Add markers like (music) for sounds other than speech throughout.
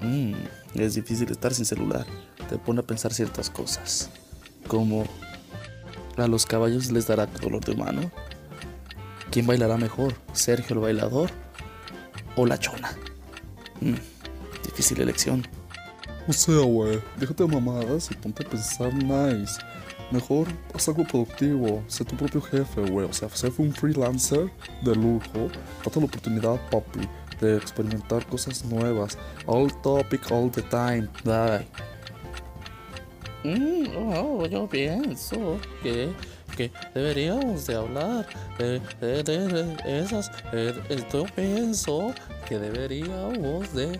Mm, es difícil estar sin celular. Te pone a pensar ciertas cosas. Como a los caballos les dará dolor de mano. ¿Quién bailará mejor? ¿Sergio el bailador o la chona? Mm, difícil elección. O sea, güey, déjate de mamadas y ponte a pensar nice. Mejor haz algo productivo, sé tu propio jefe, güey. O sea, ser un freelancer de lujo, date la oportunidad, papi, de experimentar cosas nuevas. All topic, all the time. Die. Mm, oh, yo pienso que, que deberíamos de hablar de, de, de, de esas. eh, eh, yo pienso que deberíamos de,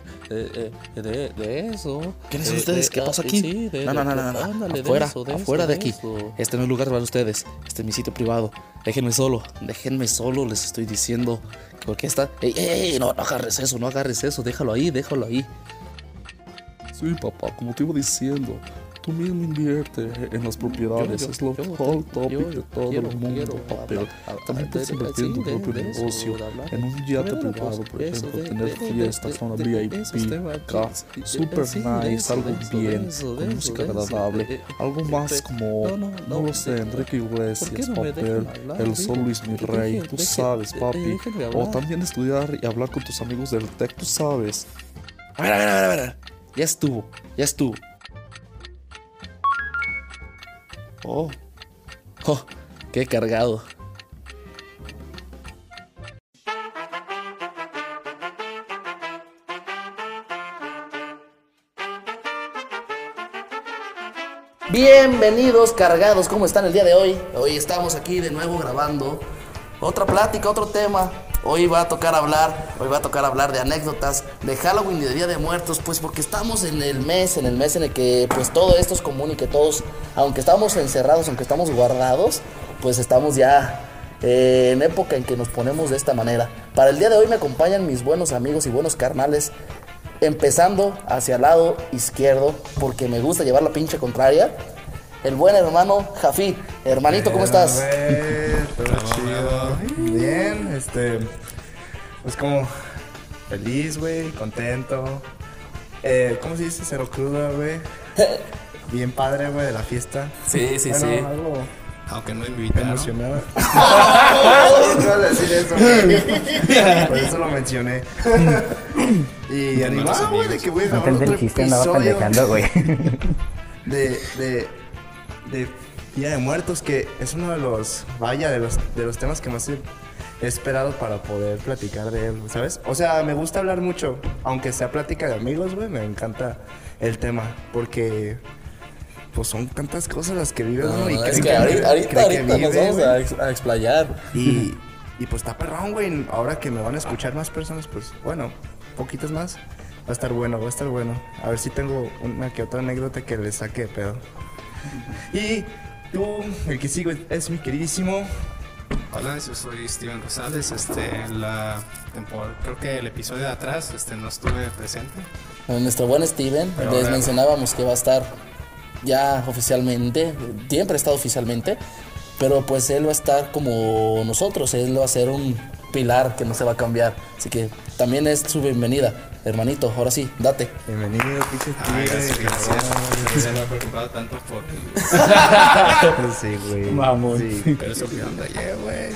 de, eso. ¿Quiénes son de- ustedes? de- ¿Qué pasa ah, aquí? sí, no, no, no, no, no. ándale, Afuera, eso, afuera de de aquí. eso. Este no es lugar para ustedes. Este es mi sitio privado. Déjenme solo. Déjenme solo, les estoy diciendo. Porque está. ¡Ey, ey, ey! No, no agarres eso, no agarres eso. Déjalo ahí, déjalo ahí. Sí, papá, como te iba diciendo. Tú mismo invierte en las propiedades. Yo- yo- es lo hot topic de todo quiero- el mundo, papel. También de- puedes de- invertir en tu propio negocio. En un yate privado, por ejemplo. Tener fiestas, de- VIP, acá. Super nice, algo bien. Con música agradable. Algo más como. no, lo sé, Enrique ¿Por qué Iglesias, papel. El sol Luis mi rey. Tú sabes, papi. O también estudiar y hablar con tus amigos del tech, tú sabes. A ver, a ver, a ver, a ver. Ya estuvo, ya estuvo. Oh. Oh, qué cargado. Bienvenidos cargados, ¿cómo están el día de hoy? Hoy estamos aquí de nuevo grabando otra plática, otro tema. Hoy va a tocar hablar, hoy va a tocar hablar de anécdotas de Halloween y de Día de Muertos, pues porque estamos en el mes, en el mes en el que pues todo esto es común y que todos, aunque estamos encerrados, aunque estamos guardados, pues estamos ya eh, en época en que nos ponemos de esta manera. Para el día de hoy me acompañan mis buenos amigos y buenos carnales empezando hacia el lado izquierdo porque me gusta llevar la pinche contraria. El buen hermano Jafí. Hermanito, ¿cómo estás? A ver, todo chido. Bien, este. Pues como. Feliz, güey, contento. Eh, ¿Cómo se dice? Cero cruda, güey. (laughs) Bien padre, güey, de la fiesta. Sí, sí, Bueno, sí. algo Aunque no invitaron. emocionado. (laughs) (laughs) No iba a decir eso, güey. Por eso lo mencioné. Y animado, güey, de que voy a No grabar entendí otro el chiste, andaba pendejando, güey. de, de, de Día de Muertos, que es uno de los, vaya, de los, de los temas que más he esperado para poder platicar de él, ¿sabes? O sea, me gusta hablar mucho, aunque sea plática de amigos, güey, me encanta el tema, porque pues son tantas cosas las que vive uno y No, cree es que ahorita, ahorita, cree que ahorita nos vamos a, ex- a explayar. Y, y pues está perrón, güey. Ahora que me van a escuchar más personas, pues bueno, poquitas más. Va a estar bueno, va a estar bueno. A ver si tengo una que otra anécdota que les saque de pedo. Y tú, el que sigo es mi queridísimo. Hola, yo soy Steven Rosales. Este, en la creo que el episodio de atrás este, no estuve presente. Nuestro buen Steven, Pero les ahora- mencionábamos que va a estar ya oficialmente, siempre ha estado oficialmente, pero pues él va a estar como nosotros, él va a ser un pilar que no se va a cambiar. Así que también es su bienvenida, hermanito. Ahora sí, date. Bienvenido, pinche tigre, gracias, gracias. No me preocupado tanto por. (laughs) Sí, güey. Sí. Pero eso que onda ayer, güey.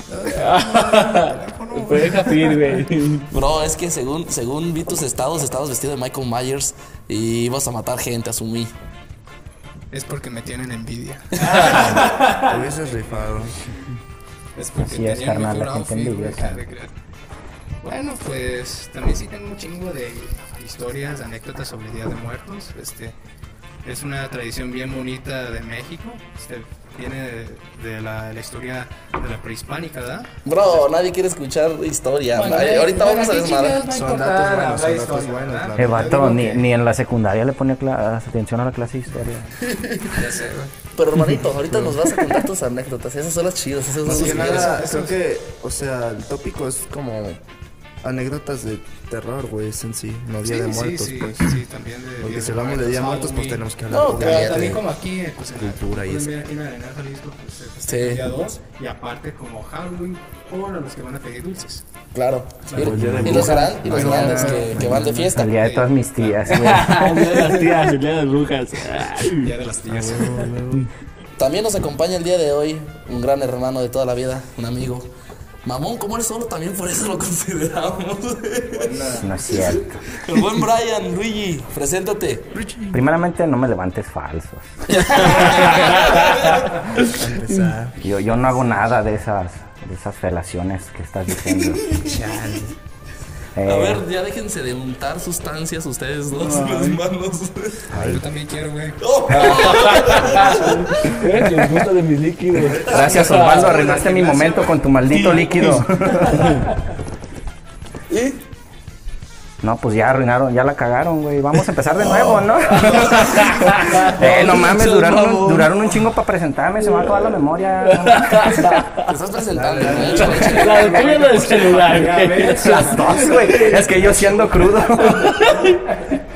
Fue Jafir, güey. Bro, es que según, según vi tus estados, estabas vestido de Michael Myers y ibas a matar gente, asumí. Es porque me tienen envidia. Te hubieses rifado. Es porque Así es, carnal, la gente envidiosa. Que. Bueno, pues también sí tengo un chingo de historias, anécdotas sobre Día de Muertos. Este es una tradición bien bonita de México. Este, viene de, de la, la historia de la prehispánica, ¿verdad? Bro, nadie quiere escuchar historia. Ay, ahorita vamos a desmadrar. Son datos buenos, son datos buenos. la El verdad. vato ni, ni en la secundaria le ponía atención a la clase de historia. (laughs) Ya sé, güey. Pero hermanito, ahorita nos vas a contar tus anécdotas. Esas son las chidas, esas son las que chidas. nada, creo que, o sea, el tópico es como anécdotas de terror, güey, es en sí, no Día Sí, de sí, Muertos, sí, pues. sí, también de Porque si hablamos de Día de Muertos, pues tenemos que hablar No, de- claro, también como aquí, eh, pues en la Cultura y eso. aquí en Arenal Jalisco, pues festeja Sí. el día 2 y aparte como Halloween para los que van a pedir dulces. Claro. Y, Pues y los harán, y los harán los que, que van de fiesta. El día de todas mis tías, güey. (laughs) El día de las tías, el día de las brujas. Día de las tías. También nos acompaña el día de hoy un gran hermano de toda la vida, un amigo. Mamón, como eres solo, también por eso lo (laughs) consideramos. No es cierto. El buen Brian, Luigi, preséntate. Primeramente, no me levantes falsos. Yo, yo no hago nada de esas, de esas felaciones que estás diciendo. A Eh, ver, ya déjense de untar sustancias ustedes dos, las manos. Yo también quiero, güey. Eh, que les gusta de mis líquidos. gracias, Osvaldo. Arruinaste mi momento con tu maldito líquido. (laughs) No, pues ya arruinaron, ya la cagaron, güey. Vamos a empezar de nuevo, ¿no? (laughs) eh, no mames, duraron un, duraron un chingo para presentarme, se me va a acabar la memoria. Te estás presentando. Las dos, güey. Es que yo siendo crudo. (laughs)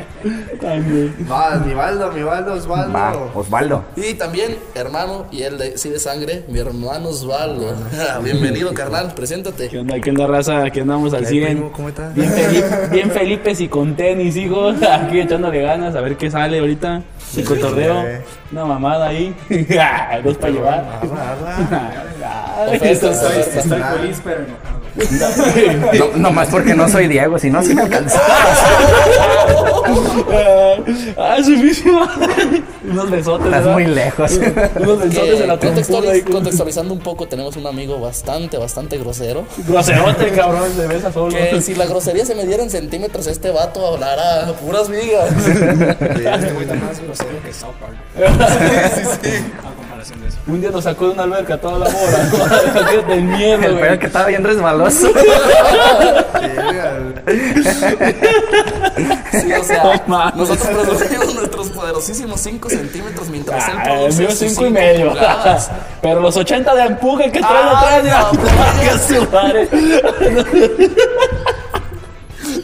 También. Va, mi Baldo, mi Baldo, Osvaldo. Va, Osvaldo. Y también, hermano, y él de, sí de sangre, mi hermano Osvaldo. (laughs) Bienvenido, carnal, preséntate. ¿Qué onda? ¿Qué onda, raza? Aquí andamos al ¿Qué hay, 100. primo? ¿Cómo estás? Bien, Felipe, (laughs) bien Felipes y con tenis, hijos. (laughs) Aquí echándole ganas a ver qué sale ahorita. El cotorreo. Una mamada ahí. Dos para llevar. Estoy feliz, pero enojado. No, nomás porque no soy Diego, si no, sí me alcanzaba. Ah, su mismo. Unos besotes. Estás ¿verdad? muy lejos. Unos besotes en la contextualiz- contextualizando un poco, tenemos un amigo bastante, bastante grosero. Groserote, cabrón, de besa solo. Que si la grosería se me diera en centímetros, este vato hablará puras vigas. Este güey está más grosero que South Park. (laughs) A comparación de eso. Un día nos sacó de una alberca toda la (laughs) miedo, El peor que estaba bien resbaloso. Sí, o sea, (laughs) nosotros presumimos nuestros poderosísimos 5 centímetros mientras él Ah, el produce mío sus cinco y cinco medio. pulgadas. (laughs) Pero los 80 de empuje que trae Ah, atrás, su madre.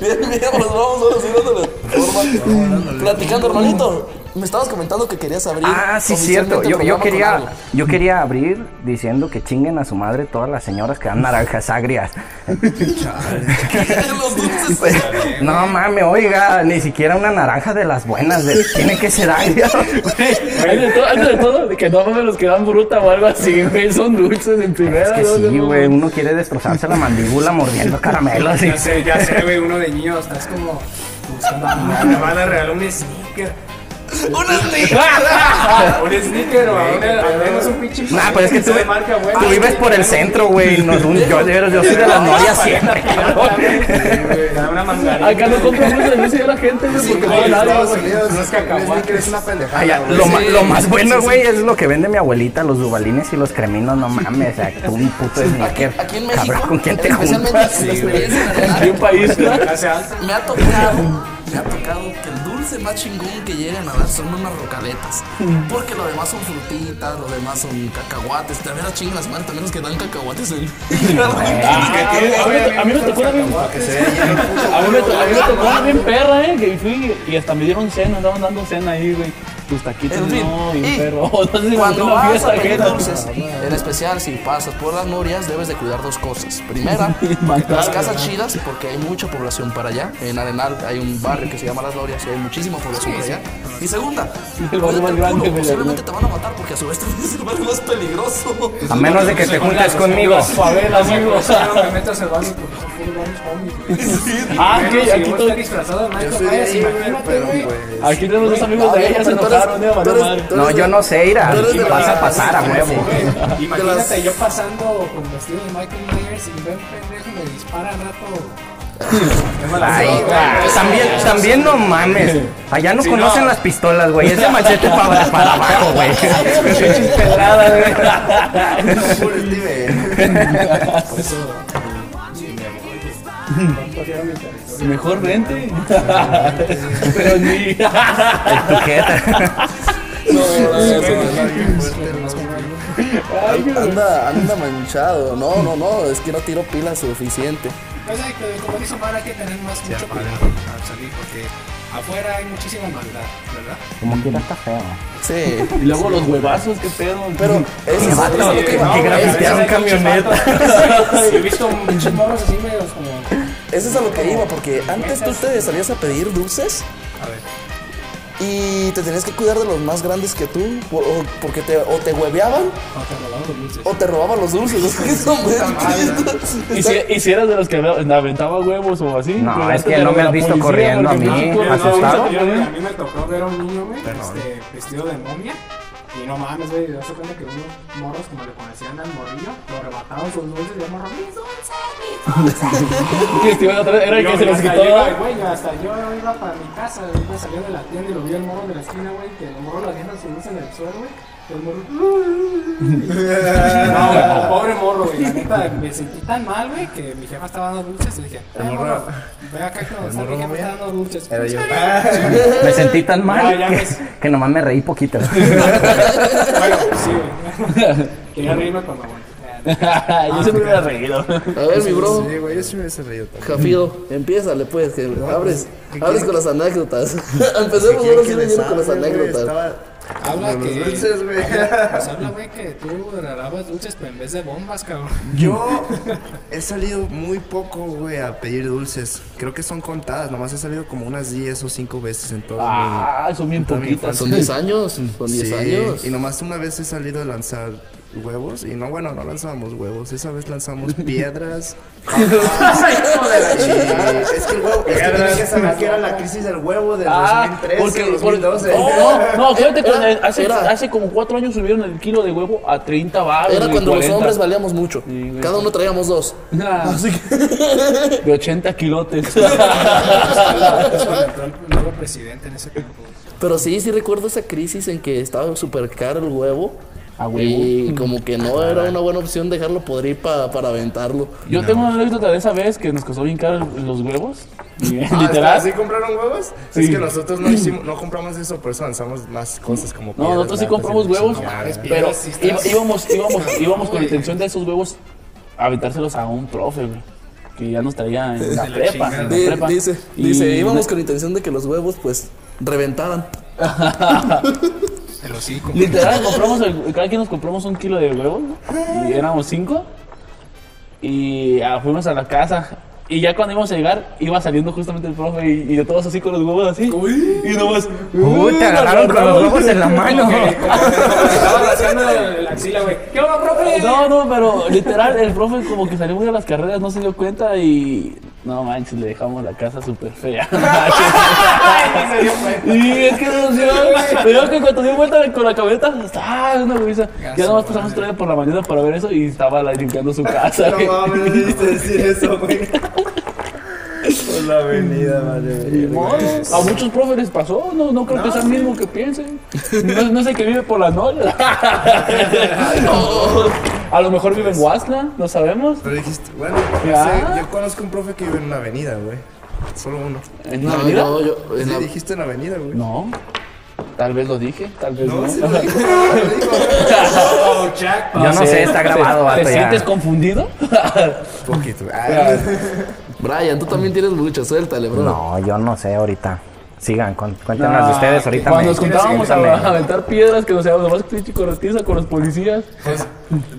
Bien, bien, pues vamos ahora sí dándole forma. Platicando, hermanito. Me estabas comentando que querías abrir. Ah, sí, cierto. Yo, yo quería, yo quería abrir diciendo que chinguen a su madre todas las señoras que dan naranjas agrias. Los dulces. Pues, no mames, oiga, ni siquiera una naranja de las buenas, de- tiene que ser agria. Hay de de todo, de que no mames los que dan fruta o algo así, güey. Son dulces en primera. Es sí, güey, uno quiere destrozarse la mandíbula mordiendo caramelos. y- Ya sé, ya sé, güey, uno de niños, estás como buscando me van a regalar un sneaker. (laughs) Una sneaker. Un sneaker o al menos un pinche. Nah, pero es que tú, de marca buena. tú vives por el centro, güey. no un- yo, yo, yo soy de las norias siempre, cabrón. Acá no dulces, no sé a la gente, güey, porque no hay. Unidos, no es cacahuate. un sneaker es una pendejada. Lo, más bueno, güey, es lo que vende mi abuelita, los dubalines y los creminos, no mames, o sea, tú un puto sneaker. aquí en México, Cabrón, ¿con quién te especialmente juntas? en la experiencia en De un país, me ha tocado, me ha tocado que el dulce más chingón que llegan a dar son unas rocaletas. Porque lo demás son frutitas, lo demás son cacahuates. Chingan las madres también los que dan cacahuates en. (laughs) (laughs) A mí- me tocó una bien. A mí me to- a mí me tocó una bien perra, eh, que fui y hasta me dieron cena, andaban dando cena ahí, güey. Tus taquitos, En fin, no, y perro. (laughs) No Cuando vas a pedir dulces, en especial si pasas por las norias, debes de cuidar dos cosas. Primera, (laughs) las casas chidas, porque hay mucha población para allá. En Arenal hay un barrio que se llama Las Norias y hay muchísima población para allá. Y segunda, El barrio más el grande, posiblemente te van a matar porque a su vez es el barrio más peligroso. A menos de que te juntes conmigo. Amigos. No (laughs) me metas al baño güey. Ah, si aquí todo- disfrazado de Michael Myers, güey, imagínate, pero güey. pues. Aquí tenemos dos amigos No, de ella, se enojaron, eh, eres- madre. No, yo no sé, eres de Vas a pasar a huevo. Güey, Imagínate yo pasando con vestido de Michael Myers y ven pendejo me dispara al rato. Ay, güey, también, también no mames. Allá no conocen las pistolas, güey. Es de machete para, (laughs) para abajo, güey. Pedradas, güey. (laughs) Puro Steven. (laughs) (laughs) Mejor vente. (laughs) Pero ni. Etiqueta. Anda, anda manchado. No, no, no, es que no tiro pilas suficiente. Pues hay que, como dice Omar, hay que tener más mucho cuidado al salir porque afuera hay muchísima maldad, ¿verdad? Como quiera está feo. Sí. Y luego los huevazos, qué pedo. Pero eso es, lo que un es- camioneta. He visto muchos morros así medios como... Eso es a lo que iba, porque antes tú te salías a pedir dulces A ver. Y te tenías que cuidar de los más grandes que tú, o, o porque te, o te hueveaban No, te robaban los dulces. o te robaban los dulces. ¿Y si, y si eras de los que aventaba huevos o así? No, Pues es que no me has visto policía, corriendo a mí, asustado. no, te- a mí me tocó ver a un niño, güey, este, vestido de momia. Y no mames, güey, yo se cuenta que unos morros, como le conocían al morrillo, lo arrebataban sus dulces y yo morro, mis dulces, mis dulces. Era el que se los quitó. güey, hasta yo iba para mi casa, iba saliendo de la tienda y lo vi al morro de la esquina, güey, que el morro la dejan su dulce en el suelo, güey. El morro. No, güey, pobre morro, güey. La (laughs) neta, me sentí tan mal, güey, que mi jefa estaba dando dulces y dije, el morro, ve acá que está, mi jefa está dando dulces. Era yo. Me sentí tan mal Ah, ya que, ves. que nomás me reí poquito. (laughs) Bueno, sí, güey. Quería reírme cuando aguanté. (laughs) Yo se me hubiera reído. A ver, mi bro. Sí, güey, yo sí me hubiese reído también. Jafido, empiézale pues, que abres, ¿qué abres con las anécdotas. Empecemos ahora sí de lleno con las anécdotas. Estaba Habla Los que. dulces, güey. Pues habla, güey, que tú regalabas dulces, pero en vez de bombas, cabrón. Yo (laughs) he salido muy poco, güey, a pedir dulces. Creo que son contadas. Nomás he salido como unas 10 o 5 veces en todo Ah, son bien mi poquitas. Son 10 años, son mi... 10 Sí, años. y nomás una vez he salido a lanzar huevos. Y no, bueno, no lanzábamos huevos.Esa vez lanzamos (laughs) piedras. Y es que el huevo... Es que tenía que saber que era la crisis del huevo del Ah, 2013, porque, porque- 2012. no, no, fíjate que Era- hace, era- hace como cuatro años subieron el kilo de huevo a 30 baros. Era cuando los 40. hombres valíamos mucho. Sí, güey. Cada uno traíamos dos. (laughs) De 80 kilotes. Es cuando entró el nuevo presidente en ese tiempo. Pero sí, sí recuerdo esa crisis en que estaba súper caro el huevo. A huevo. Y como que no era una buena opción dejarlo podrir pa- para aventarlo. Yo tengo una anécdota de esa vez que nos costó bien caro los huevos. (laughs) Ah, literal. ¿Sí compraron huevos? Sí. Es que nosotros no hicimos, no compramos eso, por eso lanzamos más cosas como No, nosotros sí compramos huevos, mames, pero íbamos, (laughs) íbamos, íbamos con la intención de esos huevos aventárselos a un profe, güey. Que ya nos traía en la prepa. en la prepa. dice, Y- dice, íbamos con la intención de que los huevos pues reventaran. (laughs) El hocico. Literal, compramos el- cada quien nos compramos un kilo de huevos ¿no? y éramos cinco. Y ah, fuimos a la casa. Y ya cuando íbamos a llegar, iba saliendo justamente el profe y, y de todos así con los huevos así. Y nomás. Uy, te agarraron con los huevos en la (laughs) mano. Estaban haciendo la axila, güey. ¿Qué onda, profe? No, no, pero literal, el profe como que salió muy a las carreras, no se dio cuenta y. No manches, le dejamos la casa súper fea. (laughs) y es que nos dio que cuando dio vuelta con la camioneta, estaba una risa. Ya nomás pasamos vez por la mañana para ver eso y estaba la- limpiando su casa. No mames, no debiste decir eso, güey. Por la avenida, madre A muchos profes les pasó, no, no creo que sea el mismo que piensen. No, no sé que vive por las noches. (laughs) (laughs) A lo mejor vive en Huasla, no sabemos. Pero dijiste, bueno, Ya. sé, yo conozco un profe que vive en una avenida, güey. Solo uno. ¿En una No, avenida? no, yo, en Sí, la- dijiste en la avenida, güey. No. Tal vez lo dije, tal vez no. No, sí lo (laughs) dijo, lo dijo. Oh, Jack. Yo no sé, está grabado, ¿Te, ¿te sientes confundido? (laughs) Poquito. Ah, Brian, tú también tienes mucho, suéltale, bro. No, yo no sé ahorita. Sigan, cuéntenos de ustedes ahorita. Cuando nos juntábamos a, a aventar piedras, que nos íbamos pinche corretiza con los policías. Pues,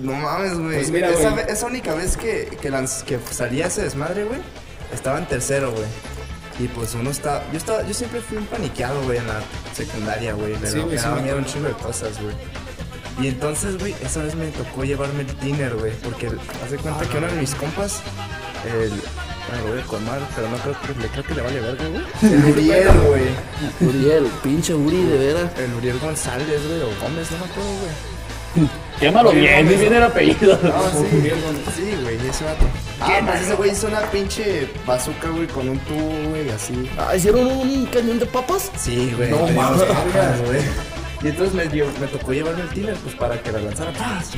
no mames, güey. Pues mira, esa, ve- esa única vez que, que, lanz- que salía ese desmadre, güey, estaba en tercero, güey. Y pues uno está. Yo estaba, yo siempre fui un paniqueado, güey, en la secundaria, güey. Le Sí, güey, me sí daba me miedo un chingo de cosas, güey. Y entonces, güey, esa vez me tocó llevarme el tiner, güey. Porque hace cuenta que uno de mis compas, el. Bueno, lo voy a colmar, pero no creo que le, creo que le vale verga, güey. El Uriel, güey. Uriel, pinche Uri, de veras. El Uriel González, güey, o Gómez, no me acuerdo, güey. Quémalo bien, ni bien el apellido. No, sí, sí, güey, ese vato. Ah, pues ese güey hizo una pinche bazooka, güey, con un tubo, güey, así. Ah, ¿hicieron un cañón de papas? Sí, güey. No mames. papas, güey. Y entonces me, dio- me tocó llevarme el tiner, pues para que la lanzara. ¡paz!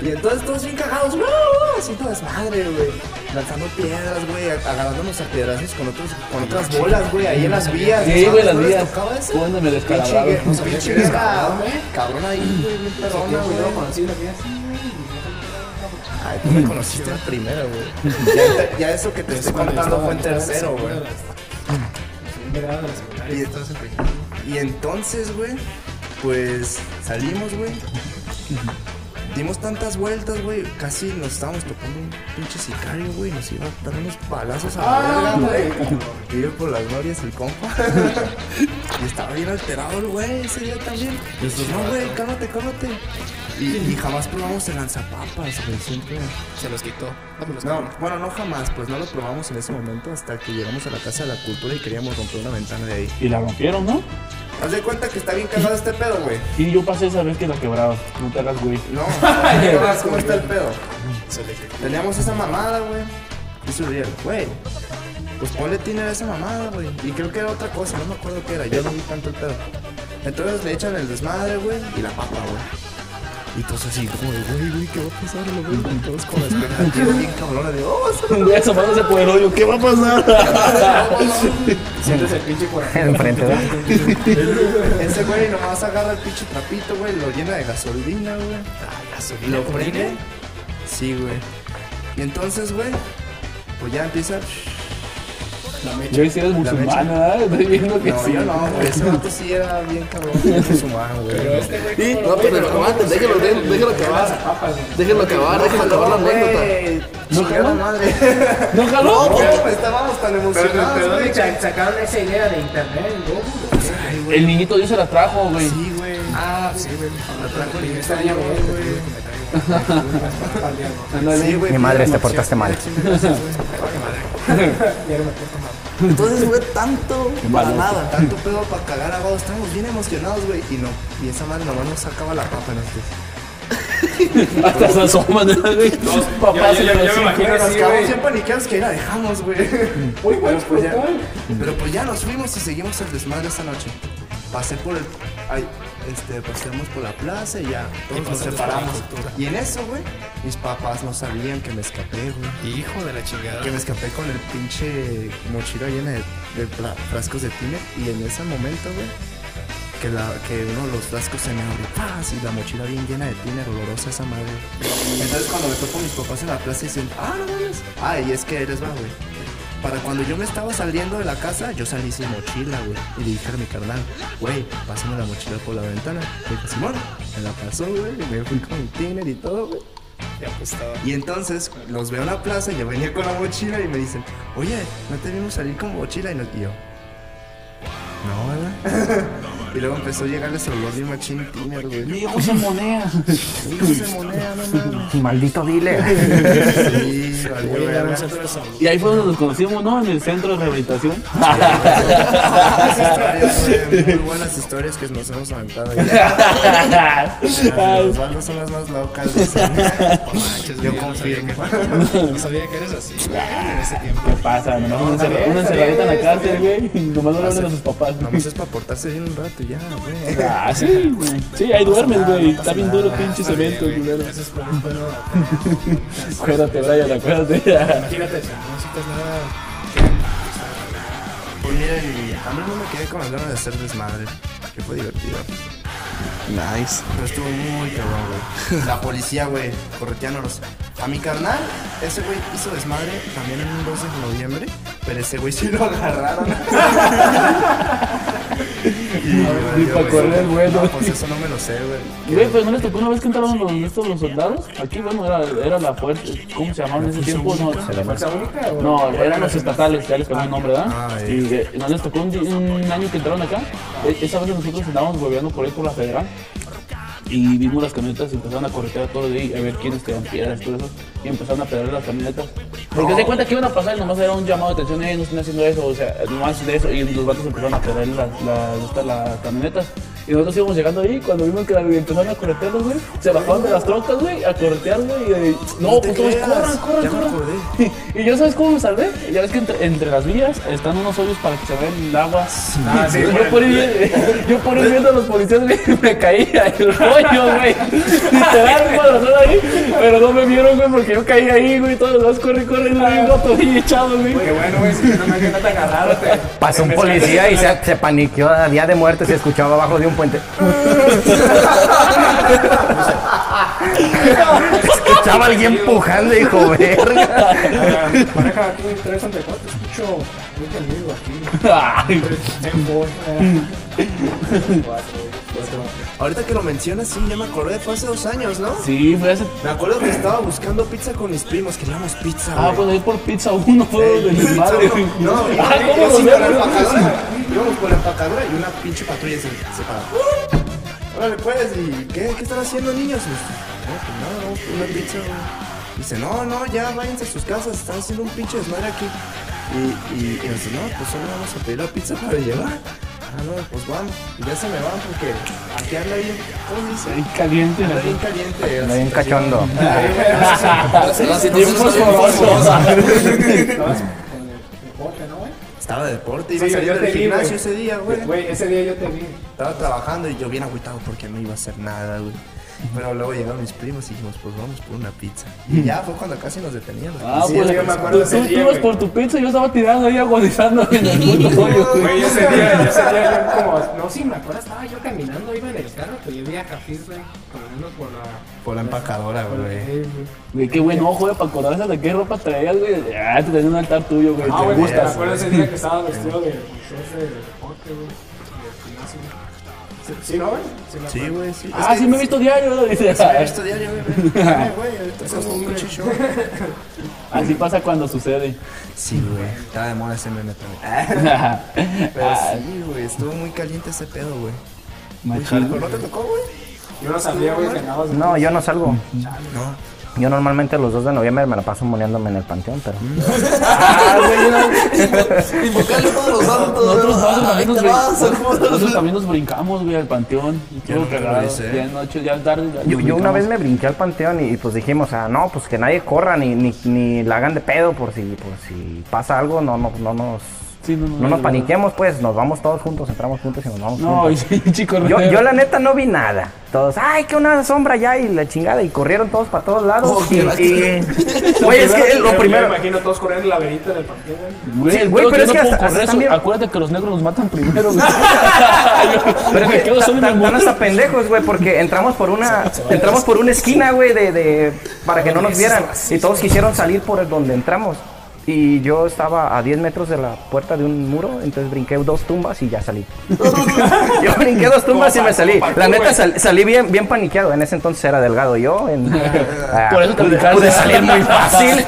Y entonces todos bien cagados, ¡wow! Así todo desmadre, güey. Lanzando piedras, güey, agarrándonos a piedrazos con, otros, con otras bolas, güey, ahí en las vías. Sí, ¿no güey, las ¿No les vías. Cuando me Pinche guerra, cabrón ahí, güey, bien perrona, Yo güey. Ay, tú me conociste en primera, güey. Ya, ya eso que te estoy contando fue en tercero, güey. y. Y entonces, güey, pues salimos, güey. Dimos tantas vueltas, güey. Casi nos estábamos topando un pinche sicario, güey. Nos iba a dar unos palazos a la verga, güey. Vive por las glorias el compa. (laughs) y estaba bien alterado el güey ese día también. Y nosotros, no, güey, cálmate, cálmate. Y, y jamás probamos el lanzapapas, güey. Siempre. Se los quitó. No, bueno, no jamás, pues no lo probamos en ese momento hasta que llegamos a la Casa de la Cultura y queríamos romper una ventana de ahí. Y la rompieron, ¿no? Haz de cuenta que está bien cagado este pedo, güey. Y yo pasé esa vez que la quebraba. No te hagas, güey. No, (laughs) no, ¿cómo está el pedo? Teníamos esa mamada, güey. Y subieron, güey. Pues ponle tiner a esa mamada, güey. Y creo que era otra cosa, no me acuerdo qué era. Yo no vi tanto el pedo. Entonces le echan el desmadre, güey, y la papa, güey. Y todos así, como de, güey, güey, ¿qué va a pasar? Lo güey, y todos con la (laughs) expectativa bien cabrona de, oh, se Güey, asomándose por el hoyo. ¿Qué va a pasar? (laughs) Sientes el pinche corazón. (laughs) Enfrente, ¿verdad? Ese güey nomás agarra el pinche trapito, güey, lo llena de gasolina, güey. Ah, Lo prende. Sí, güey. Y entonces, güey, pues ya empieza. Yo si eres musulmán, ¿verdad? Estoy viendo que No, sí. yo no, güey. Ese vato sí era bien cabrón, bien (laughs) musulmán, güey. Sí, no, pero aguanten, déjelo acabar. Déjelo acabar, déjelo acabar la anécdota. No, jaló? madre. ¿No jaló? No, estábamos tan emocionados, güey. sacaron esa idea de internet, ¿no? El niñito Dios se la trajo, güey. Sí, güey. Ah, sí, güey. La trajo Y el niño, niña, güey. Ándale. Sí, güey. Mi madre, te portaste mal. Entonces fue tanto para nada. Tanto pedo para cagar a vos, estábamos bien emocionados, güey. Y no, y esa madre nomás nos sacaba la papa en nosotros. (laughs) Hasta se asoman, güey. Los papás los me imagino Nos quedamos bien paniqueados que ahí la dejamos, güey. Uy, güey, Pero pues ya, pero pues ya nos fuimos y seguimos el desmadre esta noche. Pasé por el. Ay, este, paseamos por la plaza y ya todos nos separamos. Y en eso, güey, mis papás no sabían que me escapé, güey. Hijo de la chingada. Que me escapé con el pinche mochila llena de, frascos de tiner. Y en ese momento, güey, que, la, que uno de los frascos se me abre. ¡paz! Y la mochila bien llena de tiner, olorosa esa madre. Entonces cuando me topo mis papás en la plaza dicen, ah, no mames. Ah, y es que eres va, güey. Para cuando yo me estaba saliendo de la casa, yo salí sin mochila, güey. Y le dije a mi carnal, güey, pásame la mochila por la ventana. Me dijo, Simón, me la pasó, güey. Y me fui con mi tiner y todo, güey. Y entonces los veo en la plaza, yo venía con la mochila y me dicen, oye, ¿no te vimos salir con mochila? Y, y yo, no, ¿verdad? (laughs) y luego empezó a olor de un machín tiner, güey. Mi hijo se monea. Hijo de moneda, no mames. Maldito dile. Sí, valió verga. Y ahí fue donde nos conocimos, ¿no? En el centro de rehabilitación. Muy buenas historias que nos hemos aventado ahí. Las Osvaldo son las más locas. Yo güey, no sabía confirmo. que- No sabía que eres así. En ese tiempo. ¿Qué pasa? Nomás una, encerra- una encerradita en la cárcel, güey. Nomás no hablan a sus papás. Nomás es para portarse bien un rato ya, güey. Ah, sí, güey. Sí, ahí duermes, güey. Está bien duro, pinche cemento, culero. (laughs) Acuérdate, Brian, acuérdate. Imagínate, no necesitas nada. Miren, a mí no me quedé con las ganas de hacer desmadre, que fue divertido. Nice. Pero estuvo muy cabrón, güey. La policía, güey, correteándonos. A mi carnal, ese güey hizo desmadre también en un 12 de noviembre, pero ese güey sí lo agarraron. (laughs) y, valió, pa' güey. correr, bueno. No, pues eso no me lo sé, güey. Güey, pues no les tocó una vez que entraron los, estos, los soldados. Aquí, bueno, era, era la fuerza. ¿Cómo se llamaban en ese tiempo? No, no, eran los estatales, ya les cambió el nombre, ¿verdad? Ah, y eh, no les tocó un año que entraron acá. E- Esa vez nosotros andábamos volviendo por ahí por la federal. Y vimos las camionetas y empezaron a corretear a todos ahí, a ver quiénes tenían piedras, todo eso. Y empezaron a pedalear las camionetas. Porque se di cuenta que iban a pasar y nomás era un llamado de atención, ellos no están haciendo eso, o sea, nomás de eso. Y los vatos empezaron a pedalear las, las, estas, las camionetas. Y nosotros íbamos llegando ahí, cuando vimos que la- empezaron a corretearlos, güey, se bajaron de las trocas, güey, a corretear, güey. Y eh, no, te pues todos corran, corran, corran. acordé. (laughs) Y yo, ¿sabes cómo me salvé? Ya ves que entre, entre las vías están unos hoyos para que se vea el agua. Ah, sí, yo, por ir, (laughs) yo por ir viendo a los policías güey, (laughs) me caía el hoyo, güey. Literal, balazón ahí. Pero no me vieron, güey, porque yo caí ahí, güey. Todos los demás corre, corre, y un gato ahí echado, güey. Qué bueno, güey, si no me que no te agarraron. Pasó un policía y se, se paniqueó a día de muerte, se escuchaba abajo de un puente. Escuchaba a alguien empujando, dijo, verga. Maneja aquí 364, escucho amigo aquí. Ay, En voz, Ahorita que lo mencionas, sí, ya me acordé, fue hace dos años, ¿no? Sí, fue hace. Me acuerdo que estaba buscando pizza con mis primos, queríamos pizza, Ah, pues ahí por pizza uno fue de mi madre. No, ah, ¿cómo por la empacadora. Íbamos por la empacadora y una pinche patrulla se, se para. Órale, pues, ¿y qué, qué están haciendo, niños? Y, no, pues nada, una pizza. Dice, no, no, ya váyanse a sus casas, están haciendo un pinche desmadre aquí. Y, y, y nos dice, no, pues solo vamos a pedir la pizza para llevar. Ah, no, pues vamos. Y ya se me van porque aquí anda bien, ¿cómo dice? Ahí caliente. Anda bien caliente. Anda bien cachondo. Estaba de deporte, iba Sí, a salir del vi, gimnasio güey. ese día, güey. Güey, ese día yo te vi. Estaba trabajando y yo bien agüitado porque no iba a hacer nada, güey. Pero luego llegaron mis primos y dijimos, pues vamos por una pizza. Y ya fue cuando casi nos detenían. los Ah, Sí, pues yo me acuerdo tú, ese tú, ibas por tu pizza y yo estaba tirando ahí agonizando en el puto hoyo. Güey, ese día, ese día (laughs) yo como, no, sí, me acuerdo, estaba yo caminando, iba en el carro, pero yo vi a Jafir, güey, caminando por la... Por la empacadora, güey. eh, güey. Qué buen ojo, güey, para acordarse de qué ropa traías, güey. Ah, te tenía un altar tuyo, güey. Ah, güey, me acuerdo ese día que estaba vestido de buceos de deporte, güey. ¿Sí, ¿Sí, no, güey? Sí, güey, sí. Ah, sí me he visto diario, ¿no? Dice. Sí, me he visto diario, güey. (laughs) Ay, güey, ahorita es un show. (laughs) Así pasa cuando sucede. Sí, güey. Estaba de moda ese meme también. (laughs) Pero Ah, sí, güey, estuvo muy caliente ese pedo, güey. ¿No te tocó, güey? Yo no sabía, güey, que. No, yo no salgo. No. Yo normalmente los 2 de noviembre me la paso moneándome en el panteón, pero. (laughs) Ah, güey, no. Invocarle todos los santos. Nosotros, Ah, también nos vas, nosotros también nos brincamos, güey, al panteón. Y Yo cagado. hice. Ya noche, ya tarde. ya Yo, una vez me brinqué al panteón y, y, pues dijimos, ah, no, pues que nadie corra ni, ni, ni la hagan de pedo por si, por si pasa algo, no, no, no nos. Sí, no, no, No nos no, paniquemos, pues, nos vamos todos juntos, entramos juntos y nos vamos No, y juntos. (laughs) sí, chico, Yo, yo la neta no vi nada. Todos, ay, que una sombra ya y la chingada. Y corrieron todos para todos lados. Oh, y, y- (laughs) Güey, es que lo primero. me imagino todos corriendo el laberinto del panteón, güey. Güey, Sí, güey, pero es que hasta- correr hasta eso. también- Acuérdate que los negros nos matan primero, güey. (laughs) Pero que quedo solo y tan hasta pendejos, güey, porque entramos por una entramos por una esquina, güey, de, de para que no nos vieran y todos quisieron salir por donde entramos. Y yo estaba a 10 metros de la puerta de un muro, entonces brinqué dos tumbas y ya salí. (laughs) yo brinqué dos tumbas y me salí. La neta sal- salí bien, bien paniqueado. En ese entonces era delgado yo. En, (laughs) ah, Por eso te pude, salir muy (laughs) fácil.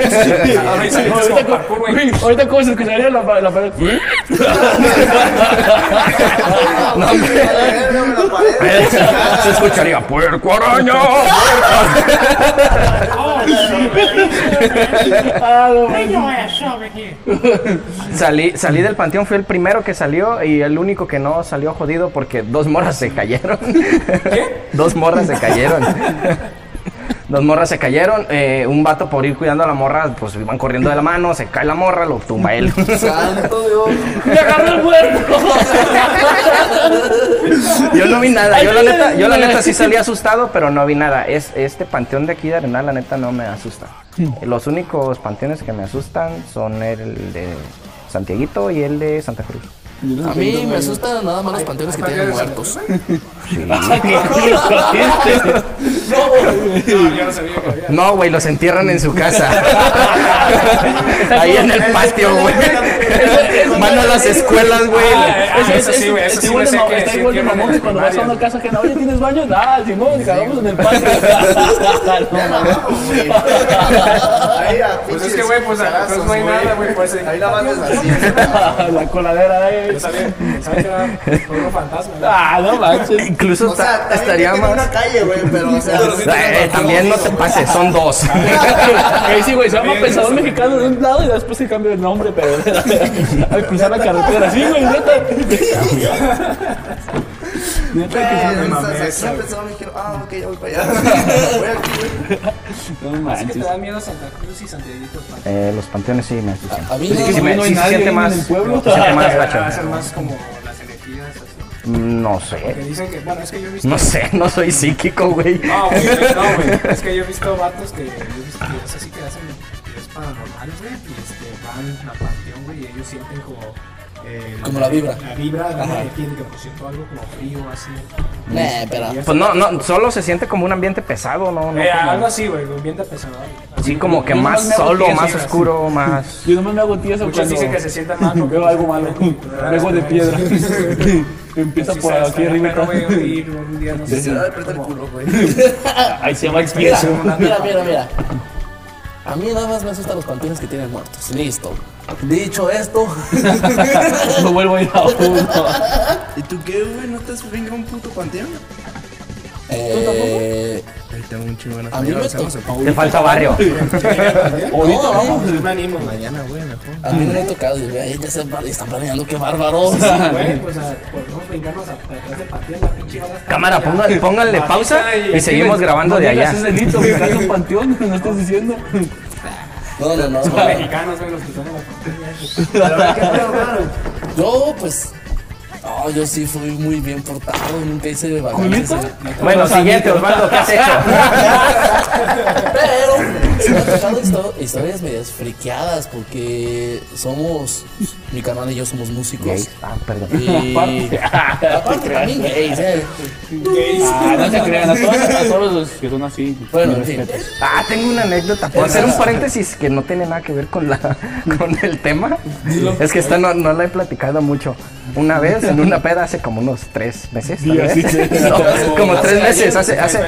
Ahorita, cómo se escucharía la, pa- la pared. No, hombre. Se escucharía puerco araña. (laughs) Salí, salí del panteón, fui el primero que salió y el único que no salió jodido porque dos morras se cayeron. dos morras se cayeron. (laughs) (laughs) Dos morras se cayeron, eh, un vato por ir cuidando a la morra, pues iban corriendo de la mano, se cae la morra, lo tumba él. (laughs) Santo Dios. ¡Me agarró el muerto! yo no vi nada, yo la neta, yo la neta sí salí (laughs) asustado, pero no vi nada. Es, este panteón de aquí de Arenal, la neta no me asusta. Los únicos panteones que me asustan son el de Santiaguito y el de Santa Cruz. A mí me asustan nada más los panteones que tienen muertos. No, yo no sabía que había. No, güey, los entierran en su casa. Ahí en el patio, güey. Van a las escuelas, güey. Ah, eso sí, güey, eso sí que Está igual de mamón en cuando vas a una casa que no, oye, ¿tienes baño? Ah, Simón, cagamos en el patio. Pues es que, güey, pues acá no hay nada, güey, pues. Ahí la banda es así. (laughs) La coladera, eh. Yo sabía, pensaba que era un fantasma. Ah, no manches. Incluso O sea, está- estaría más. una calle, güey, pero o sea, Eh, también no te pases, son dos. (laughs) Eh, sí, güey, se llama Pensador Mexicano de un lado y después se cambia el nombre, pero (laughs) al cruzar la carretera. Sí, güey, neta. Neta que dijeron, ah, ok, ya voy para allá. (laughs) Voy aquí, güey. No Así que manches. te da miedo Santa Cruz y Santiaguito. Eh, los panteones sí me asustan. A mí me- se siente más. pueblo. Se siente más Va a ser gacho. más como las energías, así. No sé. dicen que, bueno, es que yo he visto. No sé, no soy psíquico, güey. No, güey, (laughs) no, güey. Es que yo he visto vatos que yo he visto que es así que hacen videos paranormales, güey. Y este, van al panteón, güey, y ellos sienten como. Eh, Como la vibra. La vibra la que por cierto algo como frío, así. Nah, pero. Pues no, no, solo se siente como un ambiente pesado, ¿no? no Eh, como- algo así, güey, un ambiente pesado. sí, como que más solo, tieso, más así. oscuro, más... (laughs) Yo nomás me hago tieso Muchos cuando dicen que se sientan mal (laughs) porque veo algo malo. (laughs) Me hago de piedra. Empieza por aquí arriba. un día, no sé, Se va a apretar el culo, güey. Ahí se Mira, tieso. mira, mira, mira. A mí nada más me asustan los panteones que tienen muertos. Listo. Dicho esto, (laughs) No vuelvo a ir a uno. ¿Y tú qué, güey? ¿No te has venido a un puto panteón? eh, Ahí tengo un chingo de a mí me tocó. Te falta barrio. (laughs) Ahorita No, vamos. Me animo. Mañana, güey, mejor. A mí no me ha tocado. ya se están planeando, qué bárbaros. (laughs) Güey, pues a- podemos brincarnos a- atrás de patio, la pinche bala está- Cámara, póngale, pónganle pausa y seguimos grabando de allá. Es delito, (laughs) brincar un panteón, no estás diciendo. No, no, no. Los mexicanos, güey, los que somos la. Yo, pues. No, yo sí fui muy bien portado. Nunca hice vagancias. Bueno, siguiente, Osvaldo, ¿qué has hecho? Pero sí me han tocado histo- historias medias friqueadas porque somos. Mi canal y yo somos músicos. Gays. Ah, perdón. Y. (laughs) (laughs) Aparte también gays, eh. Ah, no se crean, a todos, a todos los que son así. Bueno, en fin. Ah, tengo una anécdota. ¿Puedo hacer un paréntesis que no tiene nada que ver con, la, (laughs) con el tema? Es que esta no, no la he platicado mucho. Una vez, en una peda, hace como unos tres meses. (laughs) No, como tres meses. Hace, hace,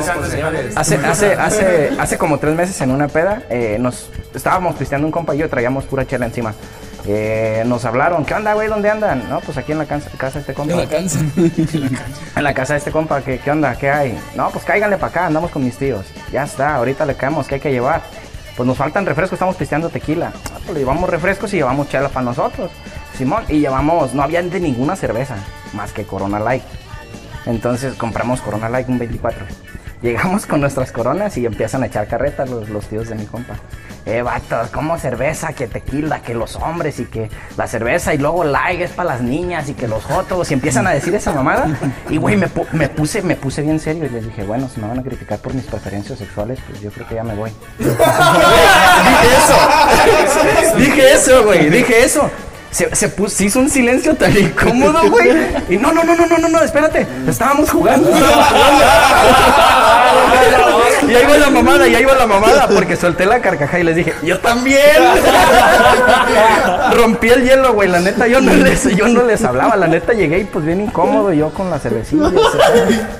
hace, hace, hace, hace como tres meses en una peda, eh, nos estábamos pisteando un compa y yo traíamos pura chela encima. Eh, nos hablaron, ¿qué onda, güey? ¿Dónde andan? No, pues aquí en la casa, casa de este compa. Me la cansa. (laughs) En la casa de este compa, ¿qué, qué onda? ¿Qué hay? No, pues cáiganle para acá, andamos con mis tíos. Ya está, ahorita le caemos, ¿qué hay que llevar? Pues nos faltan refrescos, estamos pisteando tequila. Ah, pues le llevamos refrescos y llevamos chela para nosotros. Simón, y llevamos, no había de ninguna cerveza, más que Corona Light. Entonces compramos Corona Light, un 24. Llegamos con nuestras coronas y empiezan a echar carretas los, los tíos de mi compa. Eh, vatos, como cerveza, que tequila, que los hombres y que la cerveza y luego light es para las niñas y que los otros y empiezan a decir esa mamada. Y güey, me, me puse, me puse bien serio y les dije, bueno, si me van a criticar por mis preferencias sexuales, pues yo creo que ya me voy. (laughs) dije eso. dije eso, güey, dije eso. Se, se, puso, se hizo un silencio tan incómodo, güey. Y no, no, no, no, no, no, no, espérate. Estábamos jugando. estábamos (laughs) jugando. Y ahí va la mamada, y ahí va la mamada. Porque solté la carcajada y les dije, yo también. (laughs) Rompí el hielo, güey. La neta, yo no les, yo no les hablaba. La neta, llegué y pues bien incómodo yo con la cervecilla.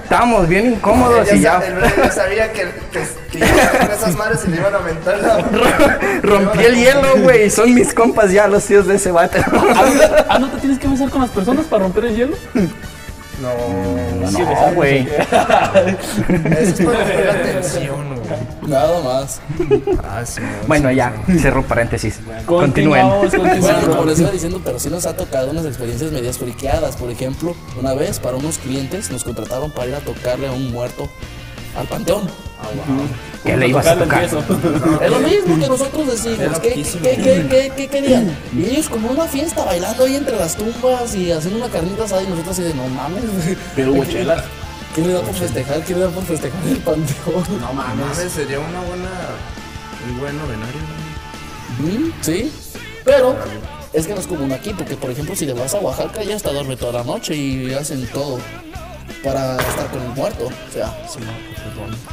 Estábamos bien incómodos y ya. Ya sabía que, que, que esas madres y le iban a aventar la... (laughs) Rompí el hielo, güey. y Son mis compas ya, los tíos de ese bate. Ah, ¿no te tienes que besar con las personas para romper el hielo? (laughs) No, güey. (laughs) Eso es para la tensión, güey. Nada más. Ah, sí, Bueno, ya, cerro paréntesis. Continúen. Continuamos, Bueno, como les iba diciendo, pero sí nos ha tocado unas experiencias medias friqueadas. Por ejemplo, una vez para unos clientes nos contrataron para ir a tocarle a un muerto al panteón. ¿Qué le ibas a tocar? Es lo mismo que nosotros decimos. ¿Qué, qué, qué, qué, qué querían? Y ellos como una fiesta bailando ahí entre las tumbas y haciendo una carnita asada y nosotros así de no mames. Pero hubo chelas. ¿Quién le da por festejar? ¿Quién le da por festejar el panteón? No mames. Mames, sería una buena... Un buen novenario, Sí, pero es que no es común aquí, porque por ejemplo si te vas a Oaxaca ya hasta duerme toda la noche y hacen todo para estar con el muerto. O sea,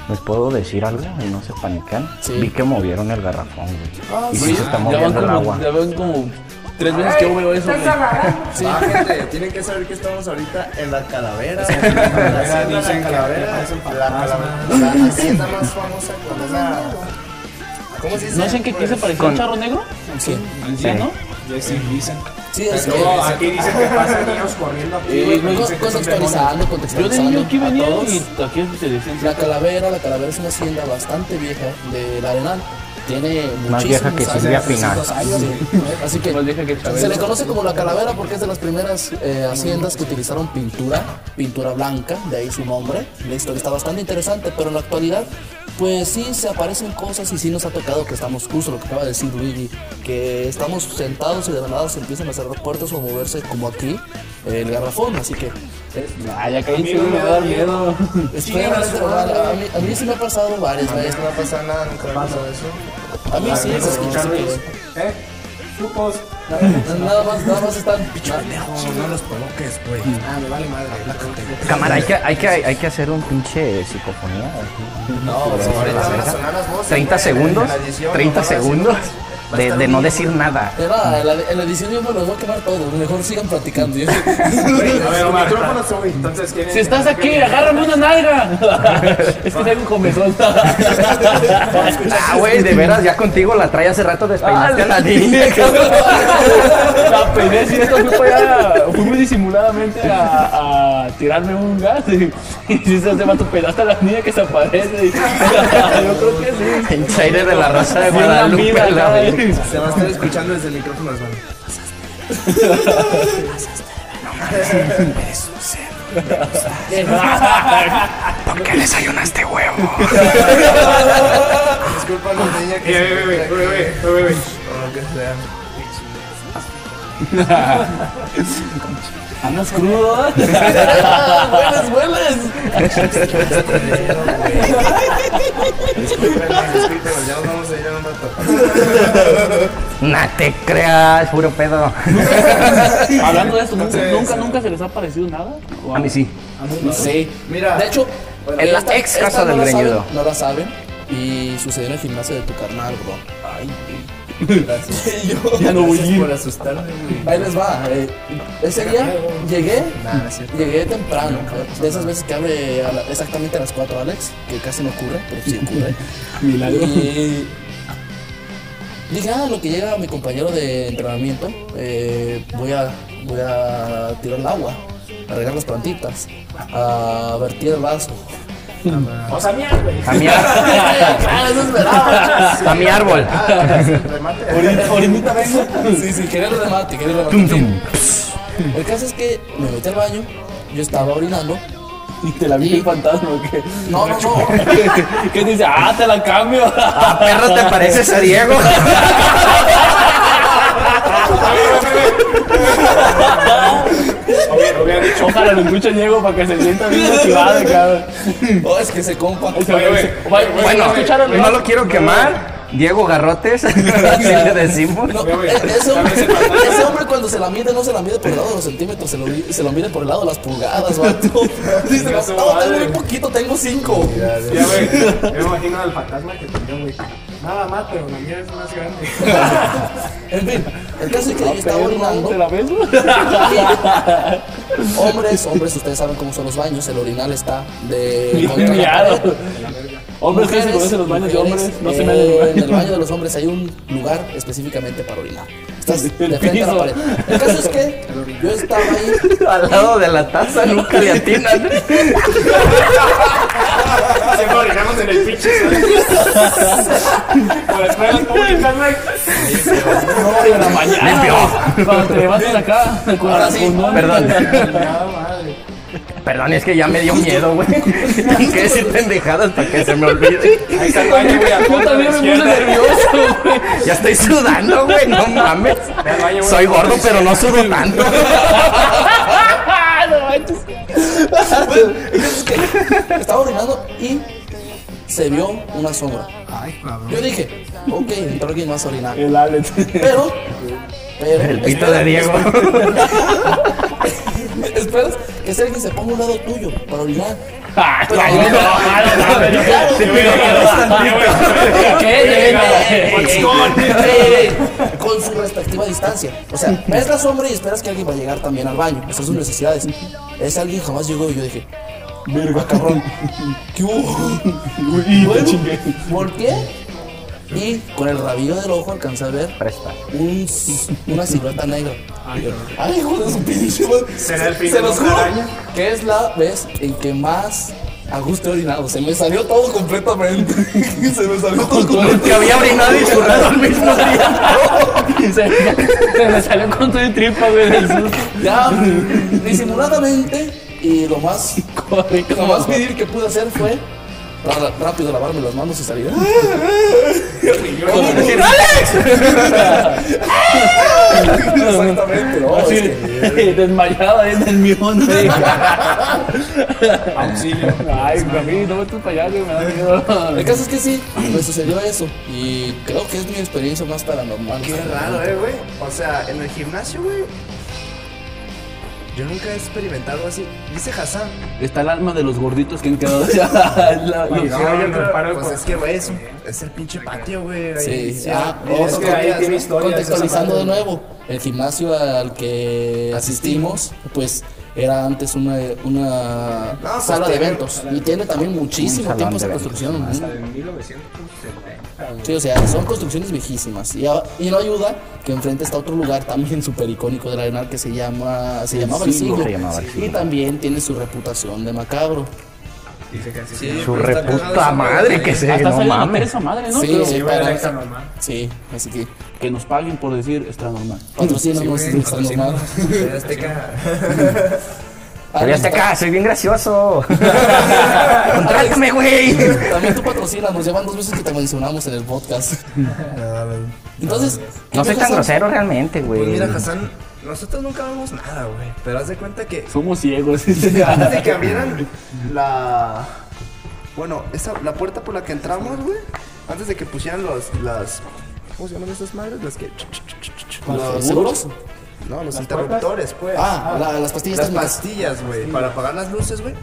¿Les puedo decir algo y no se panican? Sí. Vi que movieron el garrafón, güey. Ah, y sí. sí se está Ya van moviendo el como, agua. ya van como tres veces que yo veo eso. sí. Ah, gente, tienen que saber que estamos ahorita en la calavera. dicen en la que La Calavera. parecen La, calavera, la hacienda más famosa con esa... ¿Cómo se dice? ¿No dicen que aquí se parecía un charro negro? Sí, Anciano. Ya sí es que Luego aquí dicen que pasan (laughs) niños corriendo aquí, dicen que son contextualizando, Yo de niño contextualizando aquí venía y aquí se decían. La calavera, la calavera es una hacienda bastante vieja del Arenal. Tiene Más vieja que muchísimos Silvia años, Pinal. 300 años, sí. Así (laughs) que se le conoce como la calavera porque es de las primeras eh, haciendas que utilizaron pintura, pintura blanca, de ahí su nombre. La historia está bastante interesante, pero en la actualidad, pues sí se aparecen cosas y sí nos ha tocado que estamos justo lo que acaba de decir Luigi, que estamos sentados y de la nada se empiezan a cerrar puertas o a moverse como aquí eh, el garrafón, así que Ah, ya caí, me va a dar miedo. espera, a, mí, a mí sí me ha pasado varias veces. No pasa nada, nunca me pasó eso. A mí sí, se escucha. ¿Eh? Chupos. Nada más, nada más están. No, no los provoques, güey. Ah, me vale madre. Cámara, hay que, hay, que, hay que hacer un pinche psicofonía. No, Ahorita van a sonar las voces. 30 güey, segundos. en la edición, 30 no van a segundos. De, de no decir nada. Era, en, la, en la edición yo me los voy a quemar todos. Mejor sigan platicando. (laughs) Yo- A ver, Omar. micrófono soy. Entonces. Si estás aquí, agárrame una nalga. (laughs) es que tengo un comezón. (laughs) Ah, güey, de veras, ya contigo la trae hace rato despeinaste a la niña. La peiné, sí, esto fui para allá, fui muy disimuladamente a, a tirarme un gas y, (laughs) y si se hace vato pedaste a la niña que se aparece. y- (laughs) yo creo que sí. El chaire de la raza de Guadalupe. la. (laughs) Se va a estar escuchando desde el micrófono, hermano. ¿Por qué desayunaste huevo? Disculpa, no tenía que güey, güey, güey, güey. O lo que sea. Andas crudo. (laughs) Un rato. No te creas, puro pedo. Hablando de esto, ¿nunca, nunca, nunca se les ha parecido nada? ¿O A mí sí. Sí. Mira. De hecho, En la esta- ex esta casa no del la saben, greñudo. No la saben. Y sucedió en el gimnasio de tu carnal, bro. Ay, Gracias. yo. Ya no voy a ir. por asustarme, güey. Ahí les va. eh, ese día llegué, llegué temprano. De esas veces que abre a la- exactamente a las 4, Alex, que casi no ocurre, pero sí ocurre. (laughs) Milagro. Y dije, ah, lo que llega mi compañero de entrenamiento, eh, voy, a, voy a tirar el agua, a regar las plantitas, a vertir el vaso. O sea, mierda, güey. A mi, ar- Ah, eso esperaba. árbol. Orinita vengo. Sí, sí, quería el remate, quería el remate. El caso es que me metí al baño, yo estaba orinando. Y te la vi el fantasma, ¿o qué? No, no, no. ¿Qué dice? Ah, te la cambio. Ah, perro, ¿te pareces a Diego? Hubiera- hubiera dicho. Ojalá lo escuche Diego para que se sienta bien motivado, cabrón. Oh, es que se compa. Bueno, no lo quiero quemar. Diego Garrotes, (laughs) así le decimos. No, e- ese, hombre, cuando se la mide no se la mide por el lado de los centímetros, se lo, se lo mide por el lado de las pulgadas, vato. (laughs) Dice, no, tengo muy poquito, tengo cinco. Ya, güey. Yo me imagino al fantasma que tenía, güey. Nada más, pero la mía es más grande. (laughs) En fin, el caso es que yo estaba orinando. ¿Te la ves? (laughs) hombres, hombres, ustedes saben cómo son los baños, el orinal está de contra la Miado. pared. Hombres que se conocen los baños de hombres, no se eh, me En el baño de los hombres hay un lugar específicamente para orinar. Estás de El frente a la piso. pared. El caso es que yo estaba ahí (laughs) Al lado de la taza nunca le atinan. Siempre orinamos en el pinche. Por públicas. No, en la mañana. Cuando te levantas acá, con la. Perdón. Perdón, es que ya me dio (laughs) miedo, güey. (laughs) Tengo que decir pendejadas para que se me olvide. (laughs) Ahí está el baño, güey. Yo también me puse nervioso, güey. Ya estoy sudando, güey. No mames. Soy gordo, pero no sudo tanto. Estaba orinando y se vio una sombra. Yo dije, ok, entró alguien más a orinar. El Alex. Pero, pero. El pito de Diego. Esperas que alguien se ponga a un lado tuyo para orinar. Ah. Eh, Con su respectiva distancia. O sea, ves la sombra y esperas que alguien va a llegar también al baño. Esas son sus necesidades. Ese alguien jamás llegó y yo dije, verga, cabrón. ¿Qué hubo? Bueno, volteé y con el rabillo del ojo alcancé a ver Presta. un, una silueta negra. Ay, hijo de su pinche. ¿Será el fin Se de los araña? que es la vez en que más a gusto he orinado. Se me salió todo completamente. (laughs) Se me salió todo Que completamente. había orinado y churrado al mismo (laughs) tiempo. Se, se me salió con todo el tripa, güey, del susto. Ya, disimuladamente. Y lo más, lo más pedir que pude hacer fue rápido lavarme las manos y salir. (laughs) Exactamente, no, Así, es que- (laughs) desmayada ahí en el mión. güey. Auxilio. Ay, a mí no me allá, güey, me da miedo. El caso es que sí, me sucedió eso. Y creo que es mi experiencia más paranormal. Qué raro, eh, güey. O sea, en el gimnasio, güey. Yo nunca he experimentado así. Dice Hassan. Está el alma de los gorditos que han quedado. (laughs) (laughs) La- Sí, oye, me paro Pues es que, güey, es, es el pinche patio, güey. Sí, sí, ah, otro que ahí tiene historias, Contextualizando de nuevo, el gimnasio al que asistimos, pues era antes una, una No, pues, sala de eventos y tiene también muchísimo tiempo esa construcción. ¿no? Hasta de 1970. Sí, o sea, son construcciones viejísimas. Y, a- y no ayuda que enfrente está otro lugar también súper icónico del Arenal que se llama se llamaba El Siglo. Siglo. Se llamaba El Y también tiene su reputación de macabro. Dice que así Sí, Su reputa madre que se Hasta no mames. esa madre, ¿no? Sí, Pero Sí, para- extra normal. Sí, así que que nos paguen por decir extra normal. patrocínanos, Sí, está normal. (laughs) (laughs) Azteca. TV Azteca, soy bien gracioso. Contrátame, güey. También tú patrocinas, llevan dos veces que te mencionamos en el podcast. Entonces, No soy ¿qué tan grosero realmente, güey. Pues mira, Hassan, nosotros nunca vemos nada, güey. Pero haz de cuenta que Somos ciegos. antes de que abrieran la. Bueno, esa, la puerta por la que entramos, güey. Antes de que pusieran los, las. ¿Cómo se llaman esas madres? Las que. ¿Los seguros? No, los interruptores, pues. Ah, la- las pastillas Las pastillas, güey. Para apagar las luces, güey.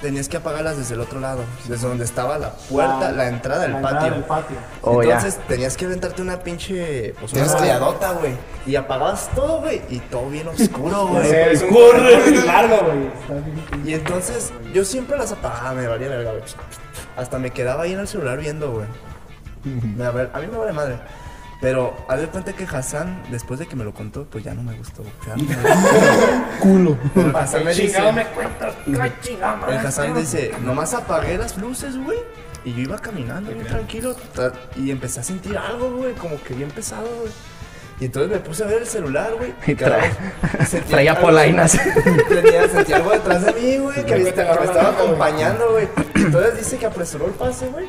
Tenías que apagarlas desde el otro lado. Desde donde estaba la puerta, la, entrada del La patio. entrada del patio. Oh, ya. Entonces tenías que aventarte una pinche. Pues una escaleadota, güey. Y apagabas todo, güey. Y todo bien oscuro, (laughs) güey. Es un corre largo, güey. Y entonces yo siempre las apagaba, me valía verga, güey. Hasta me quedaba ahí en el celular viendo, güey. (laughs) A, ver, a mí me vale madre. Pero haz de cuenta que Hassan, después de que me lo contó, pues ya no me gustó. Ya no me (laughs) gustó. Culo. El Hassan me dice, me cuentas. el Hassan dice, nomás apagué las luces, güey. Y yo iba caminando bien tranquilo. Y empecé a sentir algo, güey, como que bien pesado, güey. Y entonces me puse a ver el celular, güey. Y trae- Sentía traía algo- polainas. (laughs) Tenía, sentía algo detrás de mí, güey, que, me- estaba acompañando, güey. Entonces dice que apresuró el pase, güey.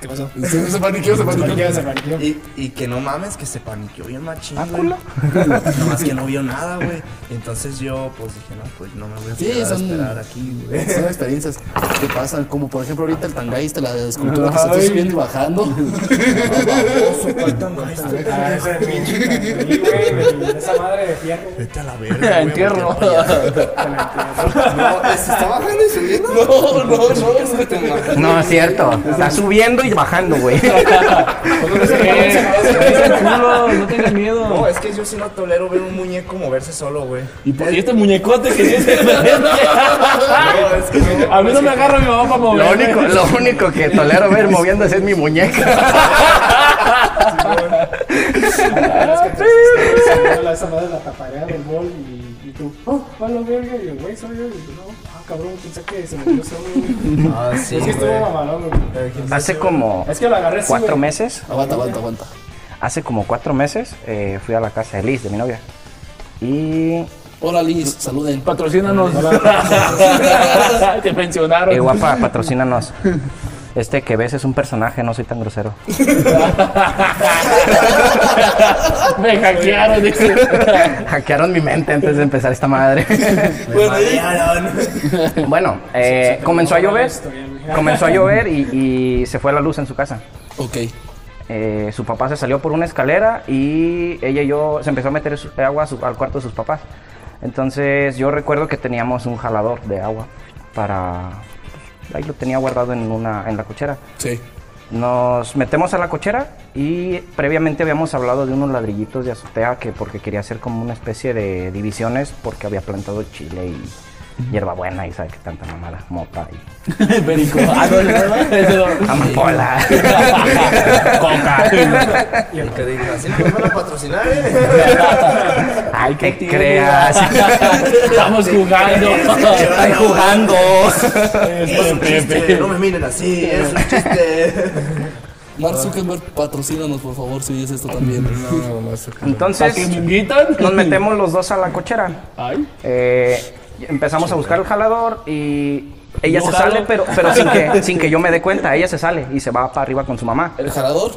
¿Qué pasó? (laughs) Se, se paniqueó, se paniqueó. se paniqueó. Y, y que no mames, que se paniqueó bien machín, Ah, güey. (laughs) Nomás que no vio nada, güey. Y entonces yo, pues dije, no, pues no me voy a Sí, quedar a son- esperar aquí, güey. Son experiencias que pasan, como por ejemplo ahorita el tangaísta, la escultura que se está subiendo y bajando. Esa madre de fierro. Vete a la verga. Entierro. No, se (laughs) está bajando y subiendo. No, no, no. No, es cierto. Está subiendo y bajando, güey. (laughs) No tengas miedo. No, es que yo sí no tolero ver un muñeco moverse solo, güey. Y por este muñecote que (laughs) es que no. A mí no me agarra mi mamá para Lo mover. único, lo único que tolero ver moviéndose es mi muñeca. (laughs) Es que te la- esa madre la taparea del bol y, y tú, oh, va la verga. Y yo, güey, soy yo. Y yo, no, ah, cabrón, pensé que se movió solo, güey. (laughs) Ah, sí, Es que estuvo mamalón, güey. Hace como Es que lo agarré así, cuatro güey. meses, Aguanta, aguanta, aguanta. hace como cuatro meses, eh, fui a la casa de Liz, de mi novia. Y Hola Liz, saluden. Patrocínanos. (laughs) (laughs) Te mencionaron. Eh, guapa, patrocínanos. Este que ves es un personaje, no soy tan grosero. (laughs) Me hackearon, dice. (laughs) Hackearon mi mente antes de empezar esta madre. (laughs) Bueno, eh, comenzó a llover. Comenzó a llover y, y se fue la luz en su casa. Ok. Eh, su papá se salió por una escalera y ella y yo se empezó a meter su- agua a su- al cuarto de sus papás. Entonces yo recuerdo que teníamos un jalador de agua para... Ahí lo tenía guardado en, una, en la cochera. Sí. Nos metemos a la cochera y previamente habíamos hablado de unos ladrillitos de azotea que porque quería hacer como una especie de divisiones porque había plantado chile y hierbabuena y sabe que tanta mamada, mota y (laughs) Perico. Ah, no, no, no, no. amapola. (laughs) Coca. Y el que diga, así nos van a patrocinar, eh. (laughs) Ay, que creas. Estamos jugando. Estoy jugando. Es un chiste, no me miren así, es un chiste. Mark Zuckerberg, patrocínanos por favor si oyes esto también. Entonces ¿A que me invitan? nos metemos los dos a la cochera. Ay. Eh, empezamos a buscar el jalador y ella se jalo. sale, pero, pero sin, que, (laughs) sin que yo me dé cuenta. Ella se sale y se va para arriba con su mamá. ¿El jalador?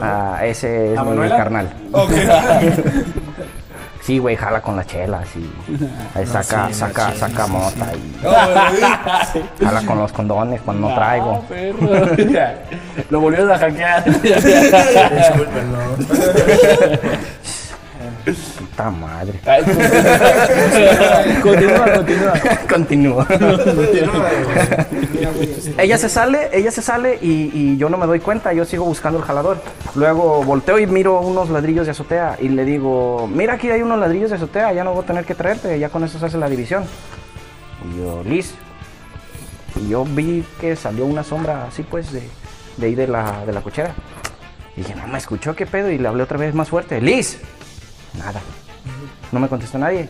Ah, ese es ¿A mi Manuela? carnal. (laughs) Sí, güey, jala con las chelas y (laughs) ahí saca, saca, saca mota y jala con los condones cuando no traigo. Lo volvieron a hackear. Puta madre. Ay, (laughs) continúa, continúa. Continúo. ella se sale, ella se sale y, y yo no me doy cuenta, yo sigo buscando el jalador. Luego volteo y miro unos ladrillos de azotea y le digo, mira aquí hay unos ladrillos de azotea, ya no voy a tener que traerte, ya con eso se hace la división. Y yo, Liz. Y yo vi que salió una sombra así pues de, de ahí de la, de la cochera. Y dije, no me escuchó, qué pedo, y le hablé otra vez más fuerte, Liz. Nada. No me contestó nadie.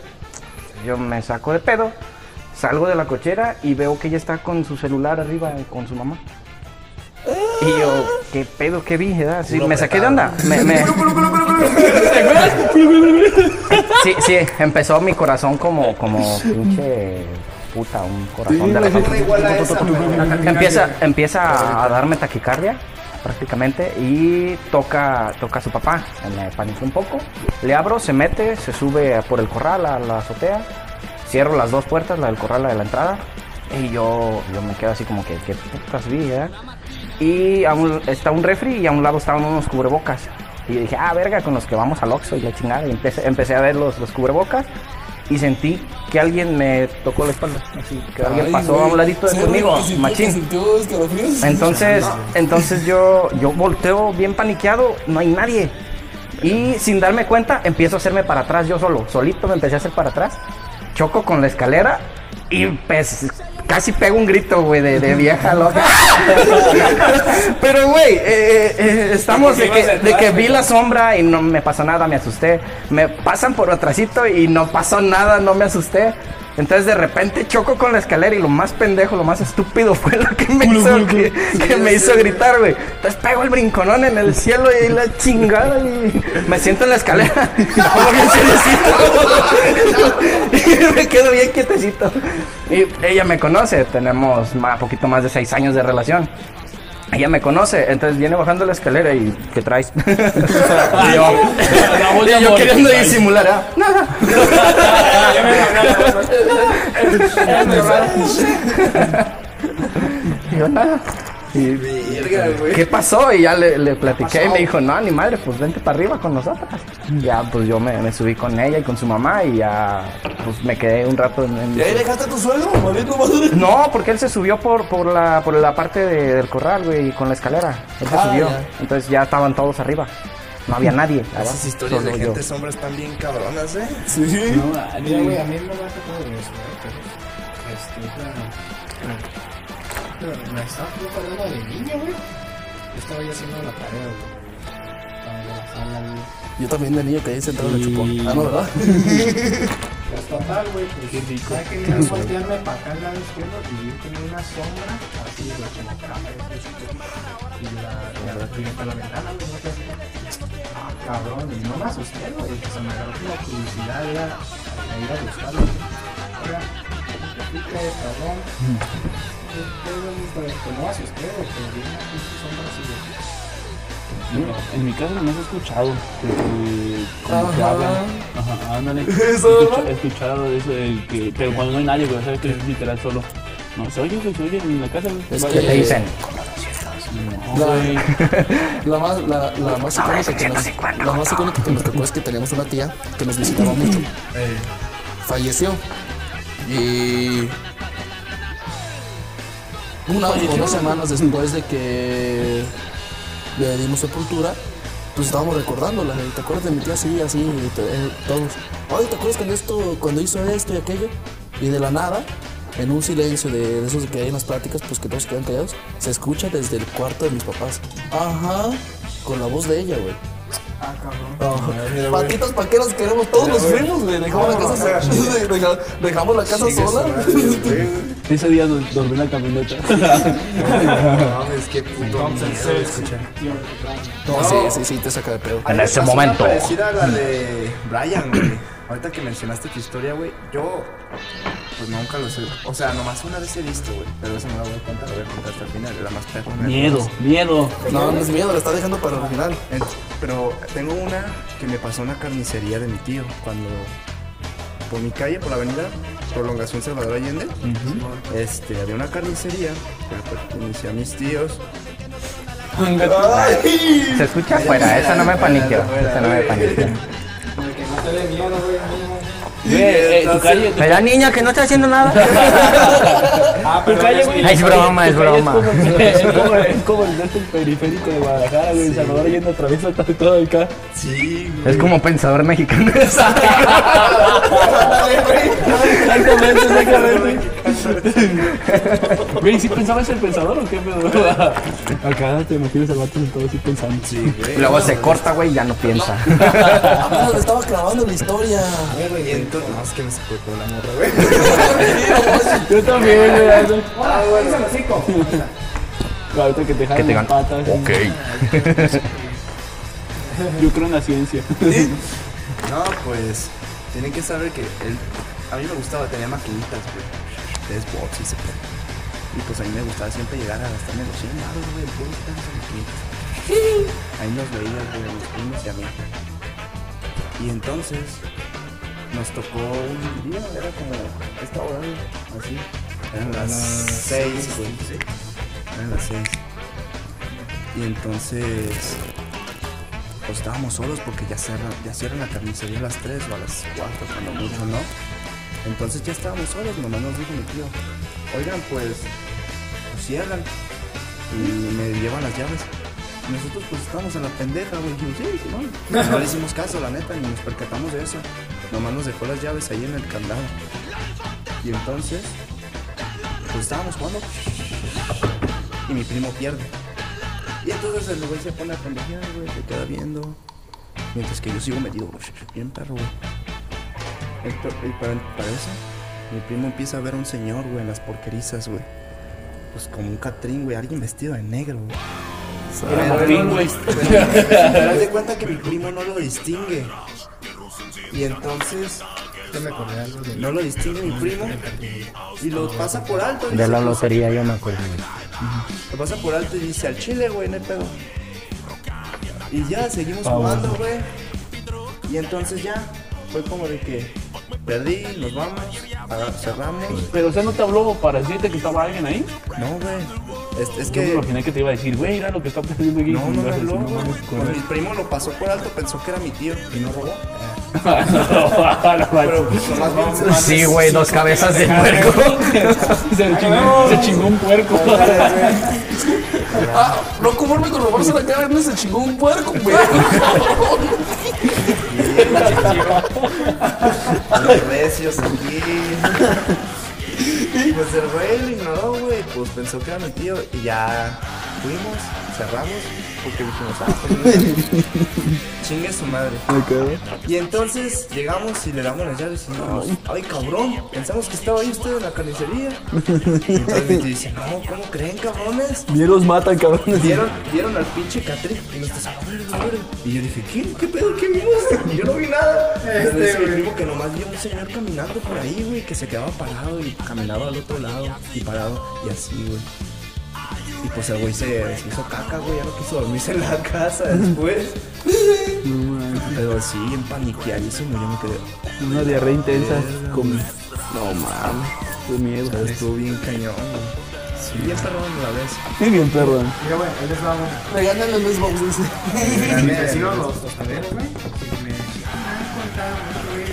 Yo me saco de pedo, salgo de la cochera y veo que ella está con su celular arriba eh, con su mamá. Y yo, ¿qué pedo? ¿Qué vi? verdad? Sí, me saqué de onda. Me, me- Sí, sí, empezó mi corazón como, como pinche puta, un corazón de la empieza, empieza a darme taquicardia prácticamente y toca, toca a su papá. Me paniqué un poco. Le abro, se mete, se sube por el corral a la azotea. Cierro las dos puertas, la del corral, la de la entrada. Y yo, yo me quedo así como que, ¿qué putas vi, eh? Y está un refri y a un lado estaban unos cubrebocas. Y dije, ah, verga, con los que vamos al Oxxo y la chingada. Y empecé, empecé a ver los, los cubrebocas y sentí que alguien me tocó la espalda. Así, que alguien pasó a un ladito de conmigo, machín. Entonces, (laughs) entonces yo, yo volteo bien paniqueado, no hay nadie. Y sin darme cuenta, empiezo a hacerme para atrás yo solo. Solito me empecé a hacer para atrás. Choco con la escalera y pues casi pego un grito, güey, de, de vieja loca. (laughs) Pero, güey, eh, eh, estamos de que, de que vi la sombra y no me pasó nada, me asusté. Me pasan por atrásito y no pasó nada, no me asusté. Entonces de repente choco con la escalera y lo más pendejo, lo más estúpido (laughs) fue lo que me hizo, que, que me hizo gritar, güey. Entonces pego el brinconón en el cielo y la chingada y me siento en la escalera y me pongo bien seriecito. y (laughs) me quedo bien quietecito. Y ella me conoce, tenemos más, poquito más de seis años de relación. Ella me conoce, entonces viene bajando la escalera y ¿qué traes? (laughs) y yo, y yo queriendo disimular, ¿ah? (laughs) nada. (laughs) Y yo, nada. Y, ¿Qué pasó? Y ya le, le platiqué y me dijo, no, ni madre, pues vente para arriba con nosotras. Y ya, pues yo me, me subí con ella y con su mamá y ya, pues me quedé un rato en... en- ¿Y ahí dejaste a tu suegro? No, porque él se subió por, por, la, por la parte de- del corral, güey, con la escalera. Él se Ah, subió. ya. Entonces ya estaban todos arriba. No había nadie. abajo, Esas historias de solo yo. gente sombra están bien cabronas, ¿eh? Sí. No, Mira, güey, a mí no me ha tocado eso, ¿eh? Pero, este, pero, pero, me estaba hablando de niño, güey. Yo estaba ya haciendo la tarea, güey. La. Yo también de niño caí sentado en el chupón. Ah, no, ¿verdad? (laughs) Pues total, güey, pues ¿sabes que quería voltearme para acá al lado izquierdo y vi como una sombra así, güey, como cámara, y la, la, la, la, la ventana, güey, no sé. Ah, cabrón, y no me asusté, güey, se me agarró como curiosidad, era a ir a buscarlo. Oiga, ¿qué pica, cabrón? Me pero En mi casa no has escuchado que, que como que Ajá. hablan. Ajá, ándale. (laughs) Eso, Escucha- ¿no? He escuchado eso, que, pero cuando no hay nadie, güey, sabes que es literal solo. No, se oye, se oye en la casa. Es que- Te dicen, No, güey. La más, la, la más icónica que nos, la más icónica que nos tocó es que teníamos una tía que nos visitaba mucho. Falleció. Y una o dos semanas después de que le dimos sepultura, pues estábamos recordándola. ¿Te acuerdas de mi tía? Sí, así, y te- eh, todos. Oye, ¿te acuerdas cuando, esto, cuando hizo esto y aquello? Y de la nada, en un silencio de, de esos que hay en las pláticas, pues que todos quedan callados, se escucha desde el cuarto de mis papás. Ajá, con la voz de ella, güey. Ah, cabrón. Patitas paqueras queremos, todos nos fuimos, güey. Dejamos la casa, (laughs) deja- dejamos la casa sola. (laughs) Ese día nos dormí en la camioneta. (laughs) No mames, qué puto miedo escuchar. No, sí, sí, sí, te saca de pedo. en una momento. parecida a la de Brian, güey. ahorita que mencionaste tu historia, güey, yo pues nunca los he, o sea, nomás una vez he visto, güey, pero eso no la voy a contar, la voy a contar hasta el final, era más perro. Miedo, miedo. No, no es miedo, lo está dejando para el final. Pero tengo una que me pasó en una carnicería de mi tío cuando por mi calle, por la avenida Prolongación Salvador Allende, este, había una carnicería que pertenecía a mis tíos. Se escucha afuera, esa no me paniqueó. Esa no me paniqueó. Güey. Güey, eh, tu calle, tu La niña que no está haciendo nada. (laughs) Ah, Tu pero calle, güey. Es broma, es broma. (laughs) Es como, es como el del periférico de Guadalajara, güey. El Salvador yendo atraviesa todo- todo acá. Sí, Es como pensador mexicano. (laughs) Exactamente, exactamente. (laughs) Güey, ¿sí pensabas el pensador o qué pedo? (laughs) Acá te imaginas al vato todo así pensando. sí, güey. Luego se corta, güey, y ya no piensa. (laughs) Apenas le estaba grabando la historia. Y entonces, no, es que me sacó con la morra, güey. Yo también, güey. Ah, güey, se. Ahorita que te jalan las patas. Ok. Yo creo en la ciencia. No, pues, tienen que saber que él, a mí me gustaba, tenía maquinitas, güey, de Xbox y pedo. Y pues a mí me gustaba siempre llegar a gastarme los 100 baros, güey, puro maquinitas. Ahí nos veías, güey, a mis primos y a mí. Y entonces, nos tocó un día, era como esta hora, así. Eran las 6, güey. Eran las 6. Y entonces pues estábamos solos porque ya cierran, ya cierran la carnicería a las 3 o a las 4 cuando mucho, ¿no? Entonces ya estábamos solos, nomás nos dijo mi tío, oigan pues, pues cierran y me llevan las llaves. Y nosotros pues estábamos en la pendeja, güey, dijimos, sí, sí, no. (laughs) No le hicimos caso, la neta, ni nos percatamos de eso. Nomás nos dejó las llaves ahí en el candado. Y entonces, pues estábamos jugando y mi primo pierde. Y entonces el güey se pone a pendejear, güey, se queda viendo. Mientras que yo sigo metido, güey, bien perro, güey. Per- Y para, para eso, mi primo empieza a ver a un señor, güey, en las porquerizas, güey. Pues como un catrín, güey, alguien vestido de negro, güey. Era Martín, güey. Pero (laughs) de cuenta que mi primo no lo distingue. Y entonces me no lo distingue mi primo y lo pasa por alto. De la lotería yo me acuerdo. Lo pasa por alto y dice al chile, güey, no hay pedo. Y ya, seguimos jugando, güey. Y entonces ya, fue como de que perdí, nos vamos, cerramos. Pero, o sea, ¿no te habló para decirte que estaba alguien ahí? No, güey. Es, es Yo me que. imaginé que te iba a decir, güey, mira lo que está pasando aquí. No, no me habló, no con- mi primo lo pasó por alto, pensó que era mi tío y no robó. No, no, (laughs) Pero pues, Sí, güey, dos cabezas de puerco. (laughs) se, chingó, se chingó un puerco. (laughs) Ah, no conforme con robarse la cara, no se chingó un puerco, güey. (laughs) Los recios aquí. Pues el güey lo ignoró, güey. Pues pensó que era mi tío. Y ya fuimos, cerramos. Porque dijimos, ah, pues (laughs) chingue su madre. Y entonces llegamos y le damos las llaves y dijimos, ay cabrón, pensamos que estaba ahí usted en la carnicería. Y entonces dice, no, ¿cómo creen cabrones? Bien los matan, cabrones. Vieron, vieron al pinche Catri y nos. Y yo dije, ¿qué? ¿Qué pedo? ¿Qué vimos? Yo no vi nada. Mi primo que nomás vio un señor caminando por ahí, güey, que se quedaba parado y caminaba al otro lado y parado y así, güey. Y pues el güey se, se hizo caca, güey, ya no quiso dormirse en la casa después. (laughs) Pero sí, bien paniqueadísimo, yo me quedé. Una diarrea intensa. Güey. No mames, qué miedo. Estuvo bien cañón, güey. Sí, bien perrón la vez. Bien, perdón. Mira, güey, ahí les va los tostaderos, güey, sí me han contado güey,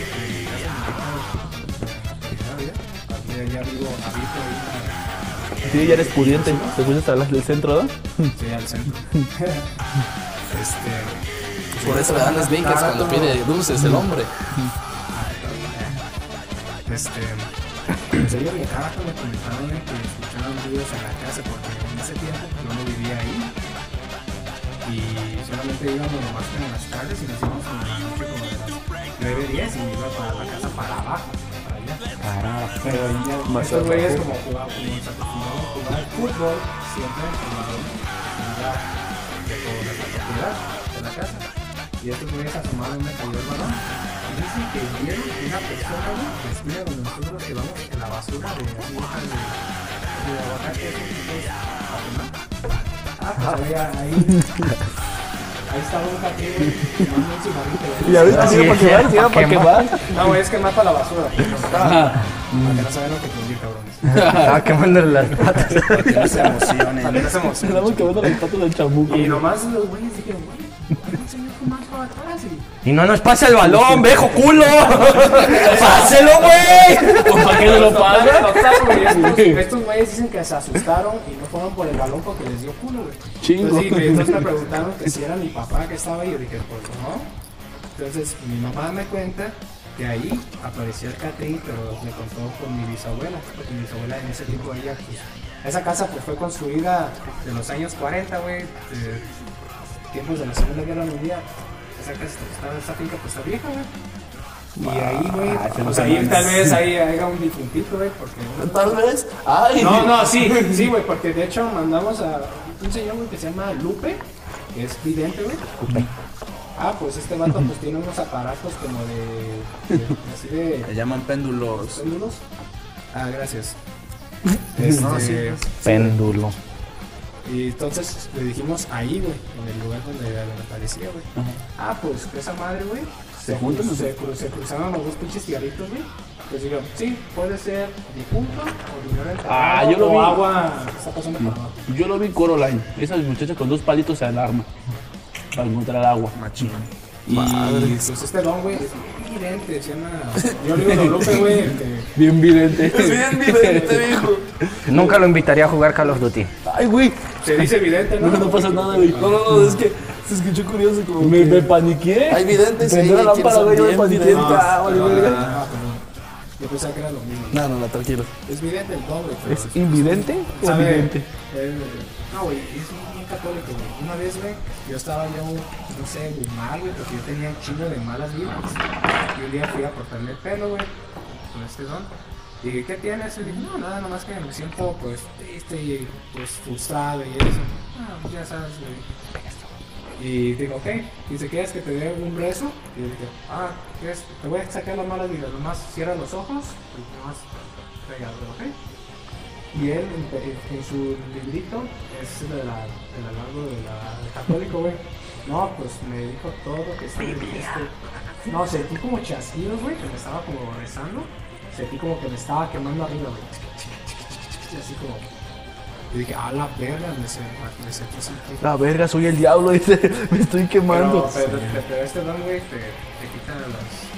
Ya, ya vivo, habito ahí Sí, ya eres pudiente. Te fuiste a las del centro, ¿no? Sí, al centro. (laughs) este. Por eso le dan las vincas cuando pide dulces el hombre. Este. Pues ellos mi jato me comentaron que escuchaban ruidos en la casa porque en ese tiempo pues, yo no vivía ahí. Y solamente íbamos nomás en las calles y nos íbamos como en la noche como de las 9, 10 y me iba para la casa para abajo, para. Pero ya, Más estos güeyes como jugaban, como se acostumbraban a jugar fútbol siempre en la toda la casa. Y estos güeyes asomaron donde cayó el balón. Dicen que vieron una persona, vestida donde nosotros nos quedamos en la basura de así hojas de, de aguacate, esos tipos a. Ah, pues había ahí. (laughs) Ahí güey. (laughs) Ya ves que Así sí, para quemar, sí, para para quemar. quemar. No, es que mata la basura. (laughs) Ajá. Para que no saben lo que fluye, cabrones. (laughs) Estaba quemándole las patas. Para que no se emocionen. Para que no se Se emocionen. damos quemando las patas del chamuco. Y nomás los güeyes dijeron, güey, Y no nos pasa el balón, viejo culo. (laughs) Páselo, güey. ¿Para qué no lo (laughs) pasa? Total, güey, estos, güeyes dicen que se asustaron y no fueron por el balón porque les dio culo, güey. Chingo. Entonces, sí, me preguntaron que si era mi papá que estaba ahí. Yo dije, pues no. Entonces mi mamá me cuenta que ahí apareció el Catrín, pero me contó con mi bisabuela, porque mi bisabuela en ese tiempo ella, pues, esa casa pues fue construida en los años 40, güey, de tiempos de la Segunda Guerra Mundial. Finca pues está vieja, güey. Y ahí, güey, se pues ahí tal vez ahí haya un difuntito, güey, porque... Tal vez. Ay. No, no, sí, sí, güey, porque de hecho mandamos a un señor, güey, que se llama Lupe, que es vidente, güey. Ah, pues este vato pues tiene unos aparatos como de, de- así de Le llaman péndulos. péndulos. Ah, gracias. (laughs) No, Este, sí. Péndulo. Y entonces le dijimos ahí, güey, en el lugar donde, donde aparecía, güey. Ah, pues esa madre, güey. Se, juntan, se, cru- se cruzaron los dos pinches cigarritos, güey. Pues digo, sí, puede ser difunto o dinero Ah, yo lo o vi. agua está pasando. Yo lo vi en Coraline. Esa muchacha con dos palitos se alarma para encontrar agua. Machín. Y pues este don, güey, vidente, se llama... Yo le digo Lupe, güey. Bien vidente. (laughs) Bien vidente, (laughs) viejo. Nunca lo invitaría a jugar Call of Duty. Ay, güey. Se dice vidente, ¿no? No, no pasa nada, güey. No, no, no, es que se escuchó curioso como. Me, que- me paniqué. Hay videntes hay la lámpara, güey. Yo me paniqué. videntes. Ah, vale, verga. Ah. Yo pensaba que era lo mismo. No, no, no, tranquilo. Es vidente el doble, pero... ¿Es invidente o vidente? Eh, no, güey, es bien, bien católico, güey. Una vez, güey, yo estaba yo, no sé, muy mal, güey, porque yo tenía un chingo de malas vidas. Y un día fui a cortarme el pelo, güey, con este don. Y dije, ¿qué tienes? Y dije, no, nada, nomás que me siento, pues, triste y, pues, frustrado y eso. Ah, pues ya sabes, güey. Y digo, ok, dice, ¿quieres que te dé un beso? Y dije, ah, ¿quieres? Te voy a sacar las malas vidas, nomás cierra los ojos y nomás pégalo, ¿ok? Y él, en, en- en su librito, es de la, del católico, güey. No, pues me dijo todo que sí, este, No, sentí como chasquidos, güey, que me estaba como rezando. Sentí como que me estaba quemando arriba, güey. Y así como. Y dije, a la verga, me sentí, me sentí así. La verga, soy el diablo, (laughs) dice. Me estoy quemando. Pero, pero, pero este don, güey, te, te quita las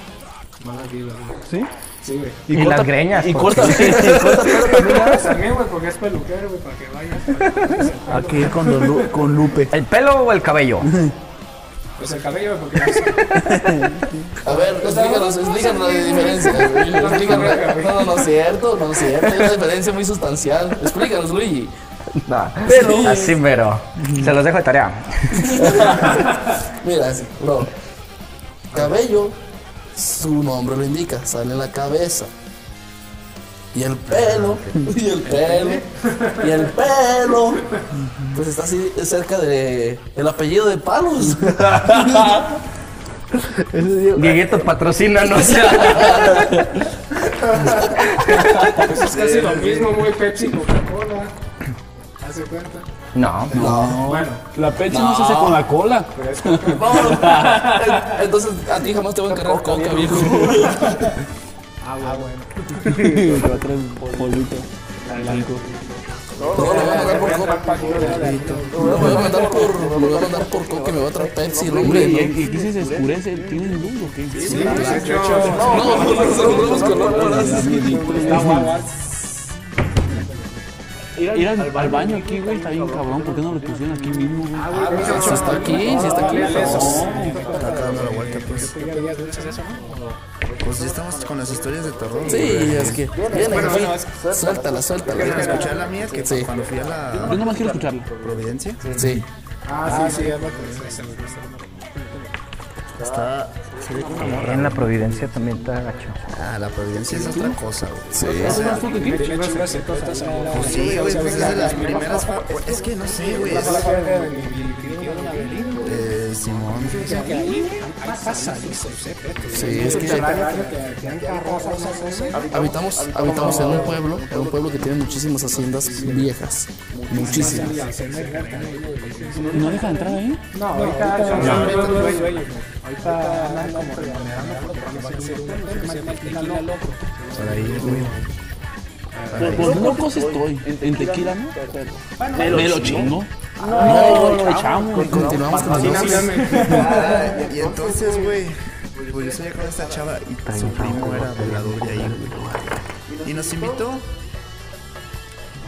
güey. ¿Sí? Sí, güey. Y, las greñas. Y porque- corta, y corta pelo también. ¿ah? Güey, porque es peluquero, güey, para que vayas. Hay que ir con, Don Lu- con Lupe. ¿El pelo o el cabello? Pues el cabello, güey, porque A ver, explícanos, explícanos la diferencia. Explícanos. No, no, no es cierto, no es cierto. Hay una diferencia muy sustancial. Explícanos, Luigi. No. Así, pero. Se los dejo de tarea. Mira, bro. Cabello, su nombre lo indica, sale en la cabeza. Y el pelo, (laughs) y el pelo, y el pelo. Pues está así cerca de el apellido de Palos. (laughs) Dieguito, patrocínanos. (laughs) pues es casi lo mismo, güey, Pepsi, Coca-Cola. ¿Hace cuenta? No. No. Bueno, La Pepsi no. se hace con la cola. pero es Coca. No, entonces a ti jamás te voy a encargar coca, viejo. Ah, bueno. Te va a traer polvito. Blanco. No, lo voy a mandar por coca. Lo voy a mandar por, lo voy a mandar por coca y me va a traer Pepsi, el hombre. Hombre, ¿no? ¿y aquí se oscurece? ¿Tienen luz o qué? Sí, de hecho, No, no. Ir al, al baño aquí, güey, está bien cabrón. ¿Por qué no lo pusieron aquí mismo, güey? Ah, güey, Si está aquí, si está aquí. Está dando la vuelta, pues. Pues ya estamos con las historias de terror. Sí, güey. es que viene aquí. Suéltala, suéltala. Escuché la mía que Sí. cuando fui a la Yo nomás quiero escucharla. Sí. Providencia Ah, sí, sí, es lo que es. Está. Se ve como una morra. En la Providencia también está gacho. Ah, la Providencia es otra cosa, güey. Sí. Sí, güey, pues es de las primeras. Es que no sé, güey. es- eh, Simón. Sí, es que habitamos, habitamos en un pueblo, en un pueblo que tiene muchísimas haciendas viejas. Muchísimas. ¿Y no deja de entrar ahí? No, ahorita. Ahorita andan como remunerando porque se tequila loco. Por ahí, güey. Por, por locos estoy. En, en tequila, ¿no? Me lo chingo. No, No, lo echamos. Continuamos con los. (laughs) (laughs) Ah, y entonces, güey, pues yo salía con esta chava y su primo era velador de ahí, güey. Y nos invitó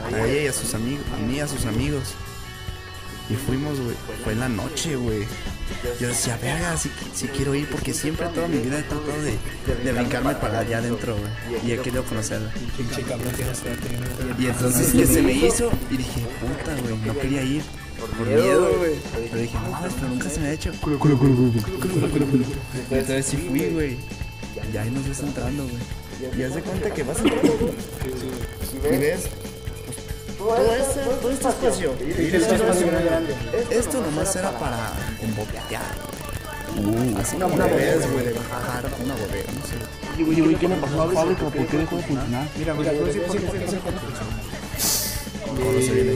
a ella y a sus amigos, a mí y a sus amigos. Y fuimos, güey. Fue en la noche, güey. Yo decía, verga, si, si quiero ir, porque siempre toda mi vida he tratado de, de brincarme para allá adentro, güey. Y he querido conocerla. Y entonces que se me hizo y dije, puta, güey, no quería ir. Por miedo, güey. Pero dije, no, pero nunca se me ha hecho. Entonces sí fui, güey. Y ahí nos ves entrando, güey. Y haz de cuenta que vas entrando. Y ves. Pues, Todo este, todo este espacio. Esto nomás era para emboquetear. Uh, así una vez, güey, de bajar una bodega, no sé. Y güey, güey, ¿qué le pasó a la fábrica? ¿Por qué dejó de funcionar? Mira, yo sí se.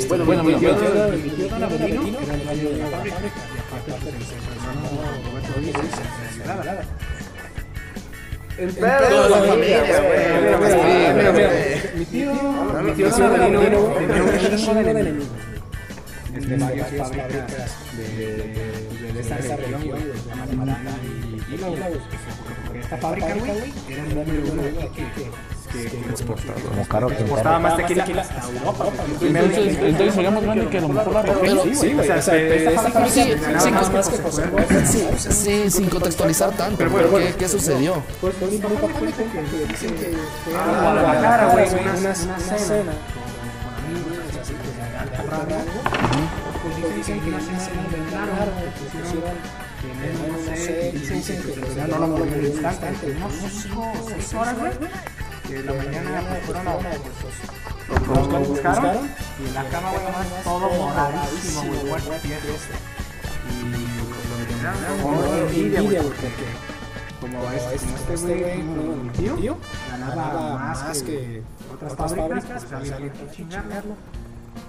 Bueno, bueno, mira, Yo mira. era el tío Don Avelino, era el dueño de la fábrica, y aparte pertenecía al hermano Roberto Rodríguez, y nada, nada. Toda la familia, güey. Mi tío, mi tío Avelino tenía un chingo de enemigos. Varias fábricas de, esta región, güey, y. Porque esta fábrica, güey, era el número uno que, que, que exportaba. Como caro que Exportaba más tequila Europa. Entonces, entonces sería más grande que a lo mejor la. Sí, sí, o sea, Sí, sin contextualizar tanto. ¿Qué, ¿Qué sucedió? Pues mi papá que dicen que fue a Guadalajara, güey, una, una, una cena con amigos, así que se agarraron algo. Pues dicen que la cena pusieron que no, no sé, dicen que no lo unos que la mañana pues, fueron a lo buscaron y en la cama, güey, nomás todo moradísimo, güey, muerto, y como envidia, güey, porque como este, este güey, como mi tío, ganaba más que otras fábricas, pues había que chingarlo.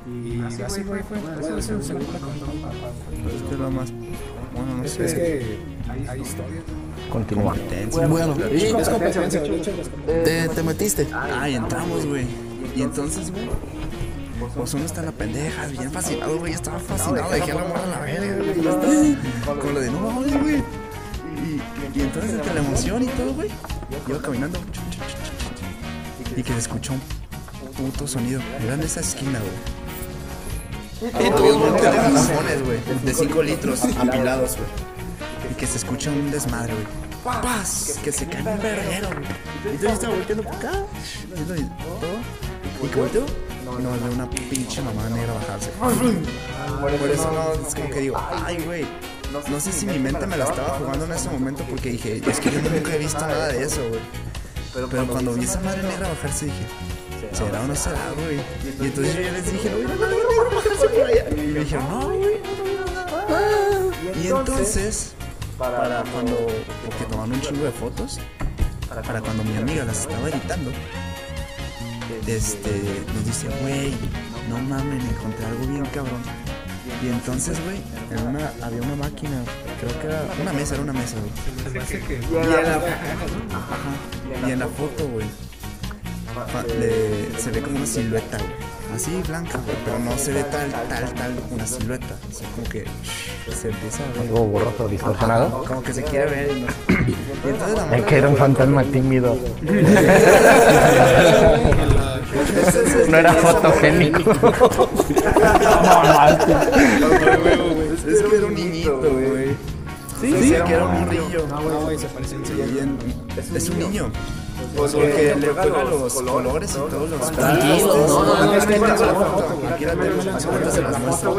Y así fue, fue. Bueno, eso es lo más. Bueno, no sé. Es que hay historias. Continúa. Bueno, Es competencia, de te, te metiste. Ah, y entramos, güey. Y entonces, güey. Pues uno está en la pendeja, bien fascinado, güey. Estaba fascinado, dejé la mano a la verga, güey. Con lo de no mames, güey. Y, y entonces, entre la emoción y todo, güey, iba caminando. Y que se escuchó un puto sonido. Era en esa esquina, güey. Y todos voltean de garrafones, güey. De 5 litros apilados, güey. Que se escucha un desmadre, güey. ¡Paz! Que se cae un verguero, güey. Y entonces estaba volteando por acá. y todo. Y que volteo, no, veo una pinche mamá negra bajarse. Por eso no, es como que digo, ay, güey. No sé si mi mente me la estaba jugando en ese momento porque dije, es que yo nunca he visto nada de eso, güey. Pero cuando vi esa madre negra bajarse dije, ¿será o no será, güey? Y entonces yo les dije, no, una madre negra bajarse por allá. Y me dijeron, no, güey. Y entonces, para cuando, porque tomaron un chingo de fotos, para cuando mi amiga las estaba editando, este, nos dice, güey, no mames, me encontré algo bien cabrón. Y entonces, güey, en una, había una máquina, creo que era una mesa, era una mesa, güey. Y en la, Ajá. y en la foto, güey, se ve como una silueta, güey. Así blanca, güey, pero no se ve tal, tal, tal una silueta. O sea, como que se empieza a ver. Algo borroso, distorsionado. Como que se quiere ver. Y, no- y entonces la Es que era un fantasma tímido. No era fotogénico. (laughs) Es que era un niñito, güey. Sí, sí, que era un morrillo. No, güey, se parece en- es un niño. Porque le juega los colores y todos los Tranquilo, no, no, no, Es que se las muestro.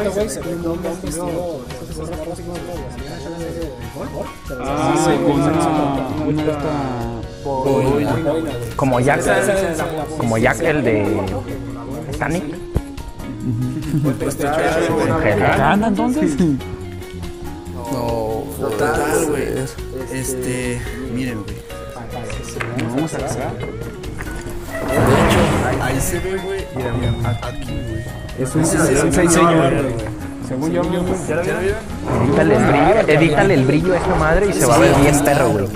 como Ah, una, Jack. Como Jack el de Titanic. ¿Acá anda entonces? No. Total, güey. Este, miren, güey. Vamos a casar. Ahí se ve, güey. Mira, aquí, güey. Es un, es un señor. Según yo, ¿ya lo vieron? Edítale el brillo, edítale el brillo a esta madre y se va a ver bien perro, güey.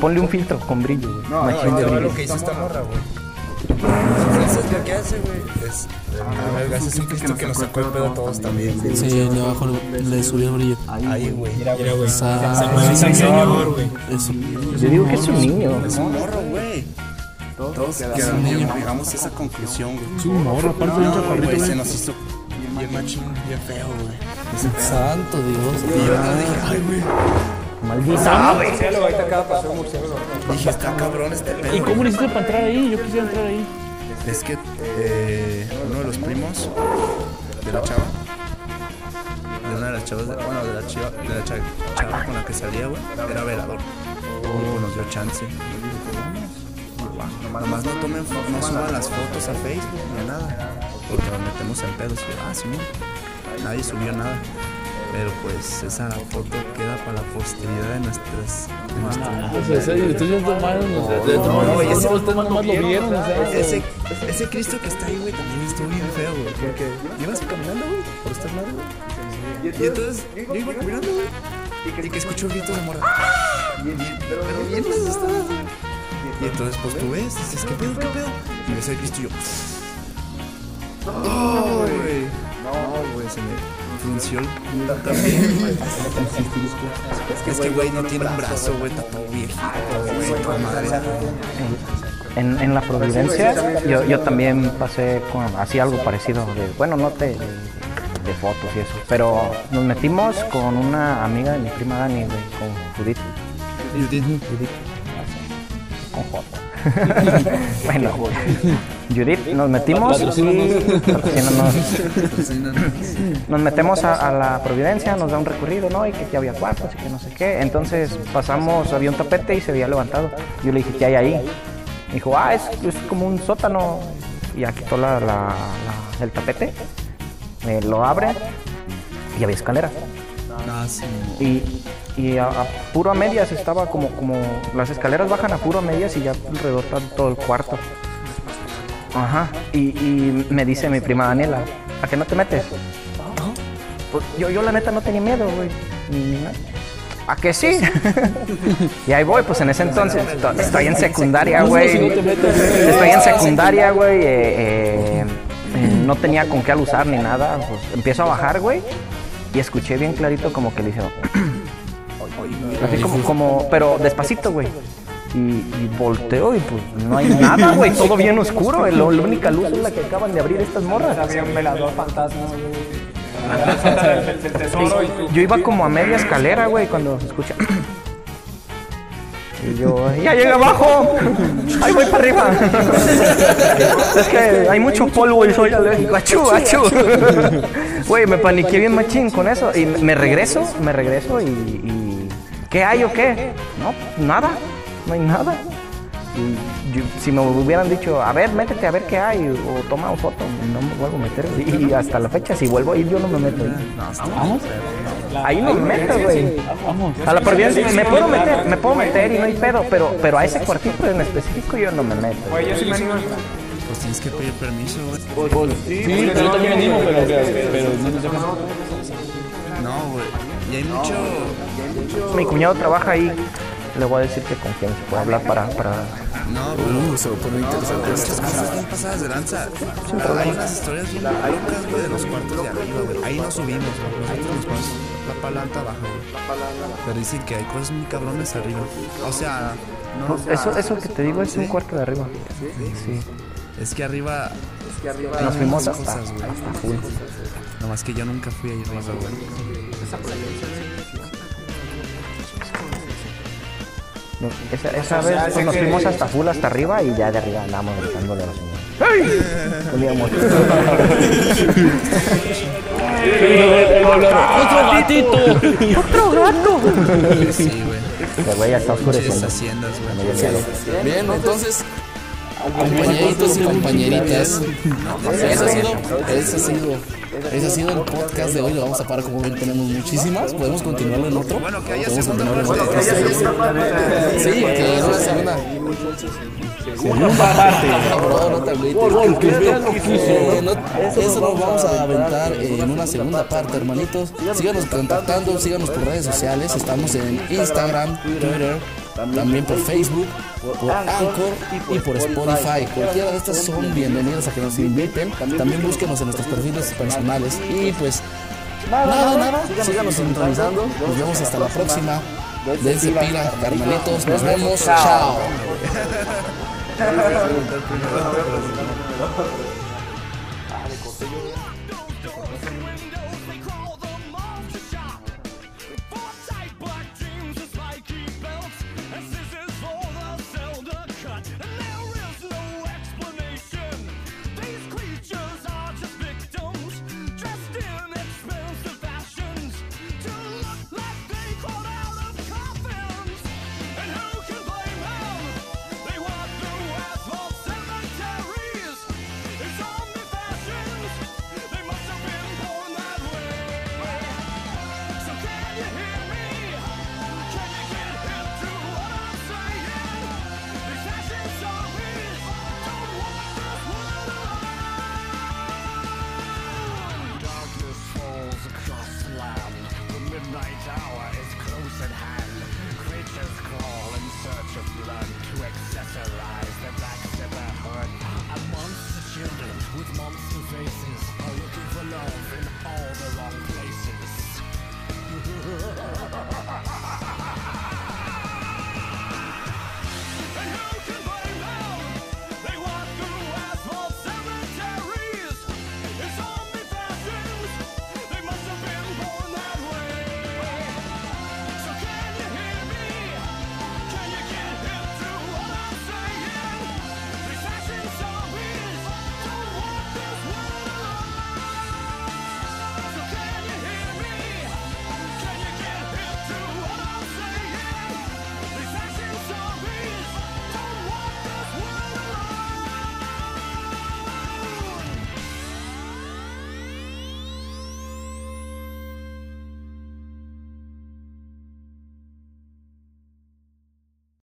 Ponle un filtro con brillo, güey. No, Machín ahí de te va brillo. lo que hizo esta morra, güey. Lo que hace, güey, es... A ver, es un Cristo que nos sacó el pedo a todos también, güey. Sí, de abajo le, le subió el brillo. Ahí, güey. Sa- Eso. Yo digo que es un niño. Es un morro, güey. Todos quedamos, llegamos a esa conclusión, güey. Es un morro, aparte de un chaparrito, güey, se güey. nos hizo bien machín, bien feo, güey. Santo Dios. Y yo dije, ay, güey. Maldita, güey. Dije, está cabrón este pedo. ¿Y cómo le hiciste para entrar ahí? Yo quisiera entrar ahí. Es que eh, uno de los primos de la chava, de una de las chavas, de, bueno, de la, chiva, de la cha- chava con la que salía, güey, era velador. Y nos dio chance. Nomás no tomen, no suban las fotos a Facebook ni a nada, porque nos metemos en pedos. Ah, sí, nadie subió nada. Pero pues esa foto queda para la posteridad de nuestras. De nuestro O sea, ustedes ya tomaron, o sea, ya tomaron, güey, ese- no, ustedes nomás lo vieron, o sea. Ese, ese Cristo que está ahí, güey, también estuvo bien feo, güey. Porque ibas caminando, güey, por estos lados, güey. Y entonces yo iba caminando, güey. Y que escucho gritos de morra. Pero bien asustadas, güey. Y entonces, pues tú ves, dices, ¿qué pedo, qué pedo? Y ves el Cristo y yo. ¡No! No, güey, se me frunció el culo también, güey. Es que, güey, no tiene un brazo, güey, está todo viejito, güey, toda madre. En, en la Providencia yo, yo también pasé con así algo parecido. De, bueno, no te, de, de fotos y eso. Pero nos metimos con una amiga de mi prima Dani, con Judith. Judith. Con J. (laughs) bueno, Judith, nos metimos y nos metemos a, a la Providencia, nos da un recorrido, ¿no? Y que ya había cuartos y que no sé qué. Entonces pasamos, había un tapete y se había levantado. Yo le dije, ¿qué hay ahí? Me dijo, ah, es, es como un sótano. Y ya quitó la, la- la- el tapete, me lo abre y había escaleras. Ah, sí. Y, y a, a puro a medias estaba como, como las escaleras bajan a puro a medias y ya alrededor está todo el cuarto. Ajá. Y, y me dice mi prima Daniela, ¿a qué no te metes? Pues yo, yo la neta no tenía miedo, güey. ¿A que sí? (laughs) y ahí voy, pues en ese entonces to- estoy en secundaria, güey. Estoy en secundaria, güey. eh, eh, eh, no tenía con qué alusar ni nada. Pues empiezo a bajar, güey. Y escuché bien clarito como que le hicieron. (clears throat) Así como, como, pero despacito, güey. Y, y volteo y pues no hay nada, güey. Todo bien oscuro. La, la única luz es la que acaban de abrir estas morras. Había un velador fantasma. (laughs) Yo iba como a media escalera, güey, cuando se escucha. Y yo, ya llegué abajo. Ahí voy para arriba. (laughs) Es que hay mucho polvo y soy alérgico. Achú, achú. (laughs) Güey, me paniqué bien machín con eso. Y me regreso, me regreso y. y ¿Qué hay o qué? No, nada. No hay nada. Y yo- si me hubieran dicho, a ver, métete a ver qué hay, o toma una foto, no me vuelvo a meter. Y hasta la fecha, si vuelvo a ir, yo no me meto. Vamos, Ahí no me meto, güey. vamos. A la providencia me puedo meter, me puedo meter y no hay pedo, pero, pero a ese cuartito en específico yo no me meto. Oye, yo sí me animo. Pues tienes que pedir permiso, güey. Sí, yo también animo, pero, pero no nos dejan. No, güey. Y hay mucho. Mi cuñado trabaja ahí, le voy a decir que con quién se puede hablar para... para... No, pero. Uh, se va a poner interesante Muchas esto. cosas bien pasadas de lanza. Hay unas historias bien locas, güey, de los cuartos de arriba, güey. Ahí no subimos, güey. Nosotros nos ponemos la palanta abajo, güey. Pero dicen que hay cosas muy cabrones arriba. O sea, no. Eso, eso que te digo es un cuarto de arriba. Sí. Es que arriba. Nos fuimos hasta, cosas, güey. hasta full. Nomás que yo nunca fui ahí arriba, güey. Esa, esa vez pues, nos fuimos hasta full, hasta arriba y ya de arriba andamos gritándole a la señora. ¡Ay! Olíamos. ¡Otro (laughs) gatito! ¡Otro gato! Sí, güey. El güey ya está oscureciendo. Bien, entonces Compañeritos y compañeritas, ese ha sido, ese ha sido, ese ha sido el podcast de hoy. Lo vamos a parar como ven, tenemos muchísimas. Podemos continuarlo en otro. Podemos continuarlo en otro. Sí, (laughs) que es una segunda. Segunda parte. Eso lo vamos a aventar en una segunda parte, hermanitos. Síganos contactando, síganos por redes sociales. Estamos en Instagram, Twitter, también por Facebook, por Anchor y por Spotify. Cualquiera de estas son bienvenidos a que nos inviten. También búsquenos en nuestros perfiles personales. Y pues, nada, nada, síganos sintonizando. Nos vemos hasta la próxima. Dense pila, hermanitos. Nos vemos. Chao. (laughs)